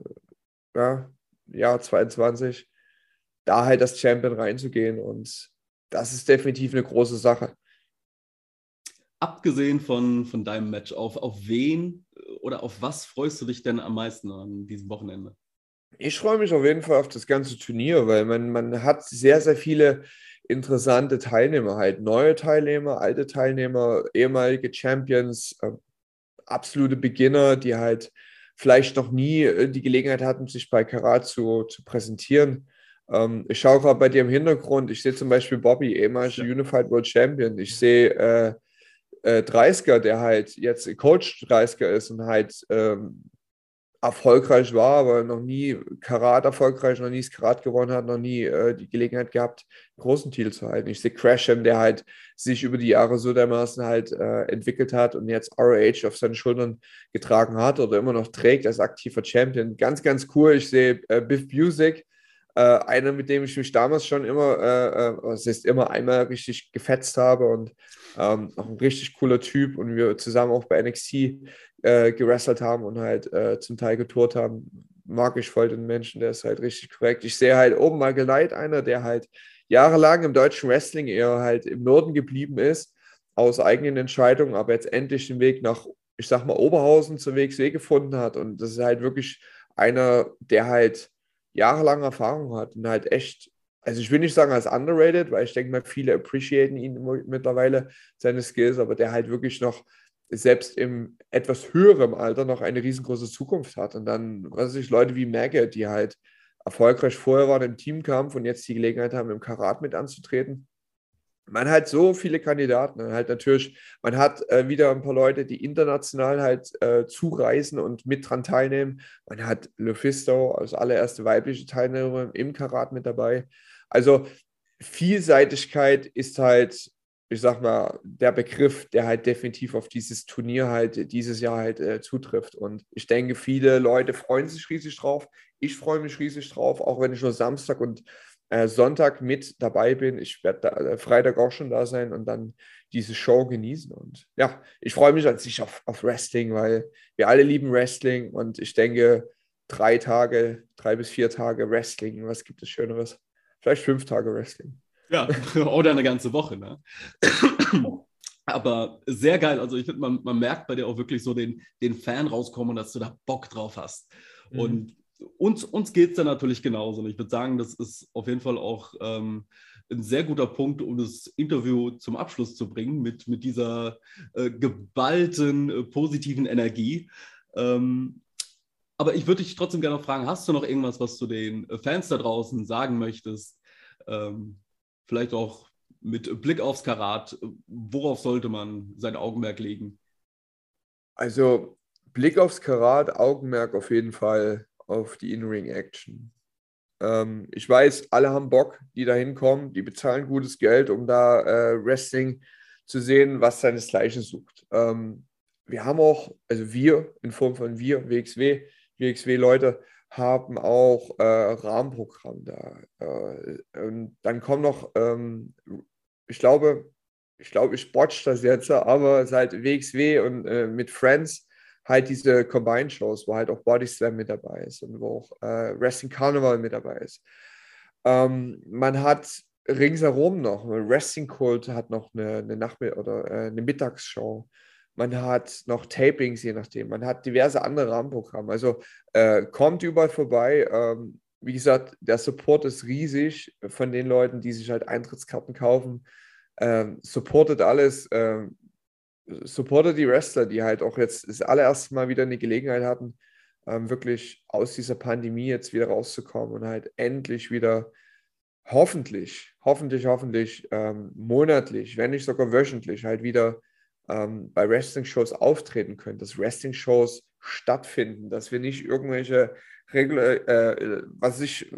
S2: ja, Jahr 22, da halt als Champion reinzugehen und das ist definitiv eine große Sache
S1: abgesehen von, von deinem Match, auf, auf wen oder auf was freust du dich denn am meisten an diesem Wochenende?
S2: Ich freue mich auf jeden Fall auf das ganze Turnier, weil man, man hat sehr, sehr viele interessante Teilnehmer, halt neue Teilnehmer, alte Teilnehmer, ehemalige Champions, äh, absolute Beginner, die halt vielleicht noch nie äh, die Gelegenheit hatten, sich bei Karat zu, zu präsentieren. Ähm, ich schaue gerade bei dir im Hintergrund, ich sehe zum Beispiel Bobby, ehemaliger Unified World Champion. Ich sehe äh, äh, Dreisker, der halt jetzt Coach Dreisker ist und halt ähm, erfolgreich war, aber noch nie Karat erfolgreich, noch nie das Karat gewonnen hat, noch nie äh, die Gelegenheit gehabt, einen großen Titel zu halten. Ich sehe Crasham, der halt sich über die Jahre so dermaßen halt äh, entwickelt hat und jetzt ROH auf seinen Schultern getragen hat oder immer noch trägt als aktiver Champion. Ganz, ganz cool. Ich sehe äh, Biff Music, äh, einer, mit dem ich mich damals schon immer, äh, äh was heißt immer einmal richtig gefetzt habe und ähm, auch ein richtig cooler Typ und wir zusammen auch bei NXT äh, gewrestelt haben und halt äh, zum Teil getourt haben. Mag ich voll den Menschen, der ist halt richtig korrekt. Ich sehe halt oben mal Geleit einer, der halt jahrelang im deutschen Wrestling eher halt im Norden geblieben ist, aus eigenen Entscheidungen, aber jetzt endlich den Weg nach, ich sag mal, Oberhausen zum WXW gefunden hat. Und das ist halt wirklich einer, der halt jahrelange Erfahrung hat und halt echt, also ich will nicht sagen als underrated, weil ich denke mal, viele appreciaten ihn mittlerweile, seine Skills, aber der halt wirklich noch selbst im etwas höheren Alter noch eine riesengroße Zukunft hat. Und dann, was weiß ich, Leute wie Maggot, die halt erfolgreich vorher waren im Teamkampf und jetzt die Gelegenheit haben, im Karat mit anzutreten man hat so viele Kandidaten. Und halt natürlich, man hat äh, wieder ein paar Leute, die international halt äh, zureisen und mit dran teilnehmen. Man hat Lufisto als allererste weibliche Teilnehmerin im Karat mit dabei. Also Vielseitigkeit ist halt, ich sag mal, der Begriff, der halt definitiv auf dieses Turnier halt dieses Jahr halt äh, zutrifft. Und ich denke, viele Leute freuen sich riesig drauf. Ich freue mich riesig drauf, auch wenn ich nur Samstag und äh, Sonntag mit dabei bin. Ich werde äh, Freitag auch schon da sein und dann diese Show genießen. Und ja, ich freue mich an sich auf, auf Wrestling, weil wir alle lieben Wrestling und ich denke, drei Tage, drei bis vier Tage Wrestling, was gibt es Schöneres? Vielleicht fünf Tage Wrestling.
S1: Ja, oder eine ganze Woche, ne? Aber sehr geil. Also ich finde, man, man merkt bei dir auch wirklich so den, den Fan rauskommen, dass du da Bock drauf hast. Mhm. Und uns, uns geht es da natürlich genauso. Und ich würde sagen, das ist auf jeden Fall auch ähm, ein sehr guter Punkt, um das Interview zum Abschluss zu bringen, mit, mit dieser äh, geballten äh, positiven Energie. Ähm, aber ich würde dich trotzdem gerne noch fragen, hast du noch irgendwas, was du den Fans da draußen sagen möchtest? Ähm, vielleicht auch mit Blick aufs Karat, worauf sollte man sein Augenmerk legen?
S2: Also Blick aufs Karat, Augenmerk auf jeden Fall auf die In-Ring-Action. Ähm, ich weiß, alle haben Bock, die da hinkommen, die bezahlen gutes Geld, um da äh, Wrestling zu sehen, was seinesgleichen sucht. Ähm, wir haben auch, also wir, in Form von wir, WXW, WXW-Leute, haben auch äh, Rahmenprogramm da. Äh, und dann kommen noch, ähm, ich glaube, ich glaube, ich botch das jetzt, aber seit WXW und äh, mit Friends halt diese Combine-Shows, wo halt auch Body Slam mit dabei ist und wo auch äh, Wrestling Carnival mit dabei ist. Ähm, man hat ringsherum noch, Wrestling Cult hat noch eine, eine Nachmittag- oder äh, eine Mittagsshow. Man hat noch Tapings, je nachdem. Man hat diverse andere Rahmenprogramme. Also äh, kommt überall vorbei. Ähm, wie gesagt, der Support ist riesig von den Leuten, die sich halt Eintrittskarten kaufen. Ähm, supportet alles. Ähm, supportet die Wrestler, die halt auch jetzt das allererste Mal wieder eine Gelegenheit hatten, ähm, wirklich aus dieser Pandemie jetzt wieder rauszukommen und halt endlich wieder hoffentlich, hoffentlich, hoffentlich ähm, monatlich, wenn nicht sogar wöchentlich, halt wieder ähm, bei Wrestling-Shows auftreten können, dass Wrestling-Shows stattfinden, dass wir nicht irgendwelche Regel, äh, was ich,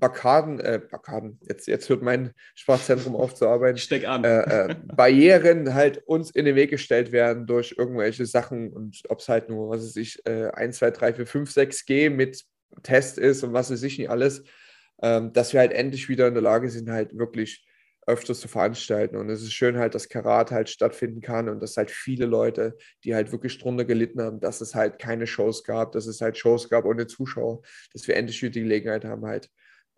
S2: Barkaden, äh, Barkaden, jetzt, jetzt hört mein Sprachzentrum auf zu arbeiten.
S1: Steck an.
S2: Äh, äh, Barrieren halt uns in den Weg gestellt werden durch irgendwelche Sachen und ob es halt nur, was weiß ich, äh, 1, 2, 3, 4, 5, 6G mit Test ist und was weiß ich nicht alles, ähm, dass wir halt endlich wieder in der Lage sind, halt wirklich öfters zu veranstalten. Und es ist schön halt, dass Karat halt stattfinden kann und dass halt viele Leute, die halt wirklich drunter gelitten haben, dass es halt keine Shows gab, dass es halt Shows gab ohne Zuschauer, dass wir endlich wieder die Gelegenheit haben, halt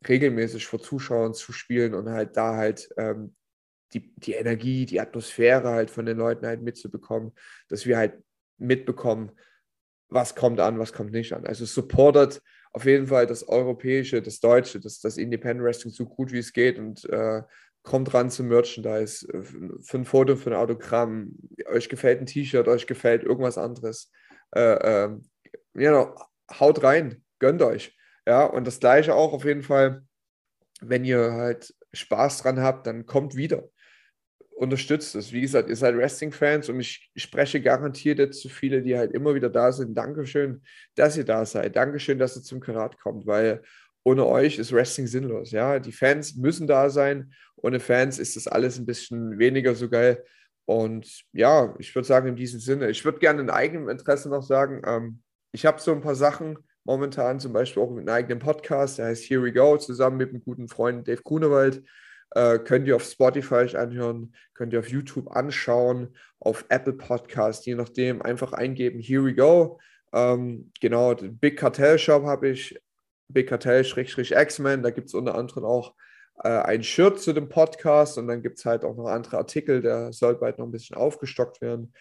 S2: regelmäßig vor Zuschauern zu spielen und halt da halt ähm, die, die Energie, die Atmosphäre halt von den Leuten halt mitzubekommen, dass wir halt mitbekommen, was kommt an, was kommt nicht an. Also supportet auf jeden Fall das Europäische, das Deutsche, das, das Independent Wrestling so gut wie es geht und äh, kommt ran zum Merchandise, äh, für ein Foto, für ein Autogramm, euch gefällt ein T-Shirt, euch gefällt irgendwas anderes. Äh, äh, ja, haut rein, gönnt euch. Ja, und das gleiche auch auf jeden Fall, wenn ihr halt Spaß dran habt, dann kommt wieder. Unterstützt es. Wie gesagt, ihr seid Wrestling-Fans und ich spreche garantiert jetzt zu viele, die halt immer wieder da sind. Dankeschön, dass ihr da seid. Dankeschön, dass ihr zum Karat kommt, weil ohne euch ist Wrestling sinnlos. Ja, die Fans müssen da sein. Ohne Fans ist das alles ein bisschen weniger so geil. Und ja, ich würde sagen, in diesem Sinne, ich würde gerne in eigenem Interesse noch sagen, ähm, ich habe so ein paar Sachen momentan, zum Beispiel auch mit einem eigenen Podcast, der heißt Here We Go, zusammen mit einem guten Freund Dave Grunewald. Äh, könnt ihr auf Spotify anhören, könnt ihr auf YouTube anschauen, auf Apple Podcast, je nachdem, einfach eingeben, Here We Go. Ähm, genau, den Big Cartel Shop habe ich, Big Cartel-X-Men. Da gibt es unter anderem auch äh, ein Shirt zu dem Podcast und dann gibt es halt auch noch andere Artikel, der soll bald noch ein bisschen aufgestockt werden.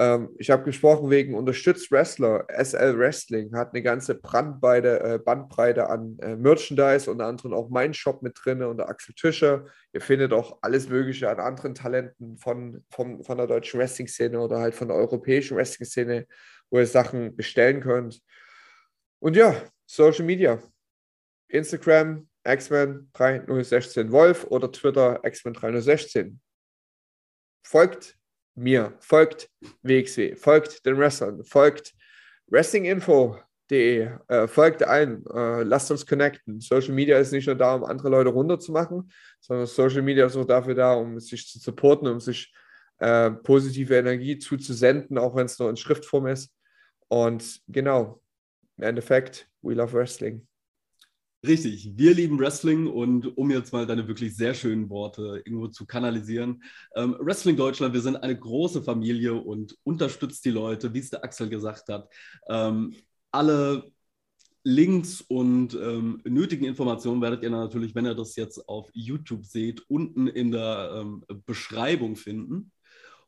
S2: Ähm, ich habe gesprochen wegen unterstützt Wrestler. SL Wrestling hat eine ganze Brandbreite, äh, Bandbreite an äh, Merchandise, unter anderem auch mein Shop mit drin unter Axel Tischer. Ihr findet auch alles Mögliche an anderen Talenten von, von, von der deutschen Wrestling-Szene oder halt von der europäischen Wrestling-Szene, wo ihr Sachen bestellen könnt. Und ja, Social Media. Instagram, X-Men 3016 Wolf oder Twitter X-Men 3016. Folgt mir, folgt WXW, folgt den Wrestlern, folgt wrestlinginfo.de, äh, folgt allen, äh, lasst uns connecten. Social Media ist nicht nur da, um andere Leute runterzumachen, sondern Social Media ist auch dafür da, um sich zu supporten, um sich äh, positive Energie zuzusenden, auch wenn es nur in Schriftform ist. Und genau, im Endeffekt, we love Wrestling.
S1: Richtig, wir lieben Wrestling und um jetzt mal deine wirklich sehr schönen Worte irgendwo zu kanalisieren. Ähm, Wrestling Deutschland, wir sind eine große Familie und unterstützt die Leute, wie es der Axel gesagt hat. Ähm, alle Links und ähm, nötigen Informationen werdet ihr natürlich, wenn ihr das jetzt auf YouTube seht, unten in der ähm, Beschreibung finden.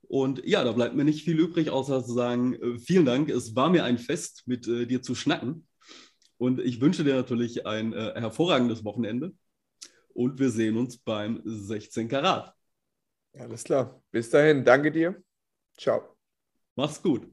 S1: Und ja, da bleibt mir nicht viel übrig, außer zu sagen, äh, vielen Dank. Es war mir ein Fest, mit äh, dir zu schnacken. Und ich wünsche dir natürlich ein äh, hervorragendes Wochenende. Und wir sehen uns beim 16 Karat.
S2: Alles klar. Bis dahin. Danke dir. Ciao.
S1: Mach's gut.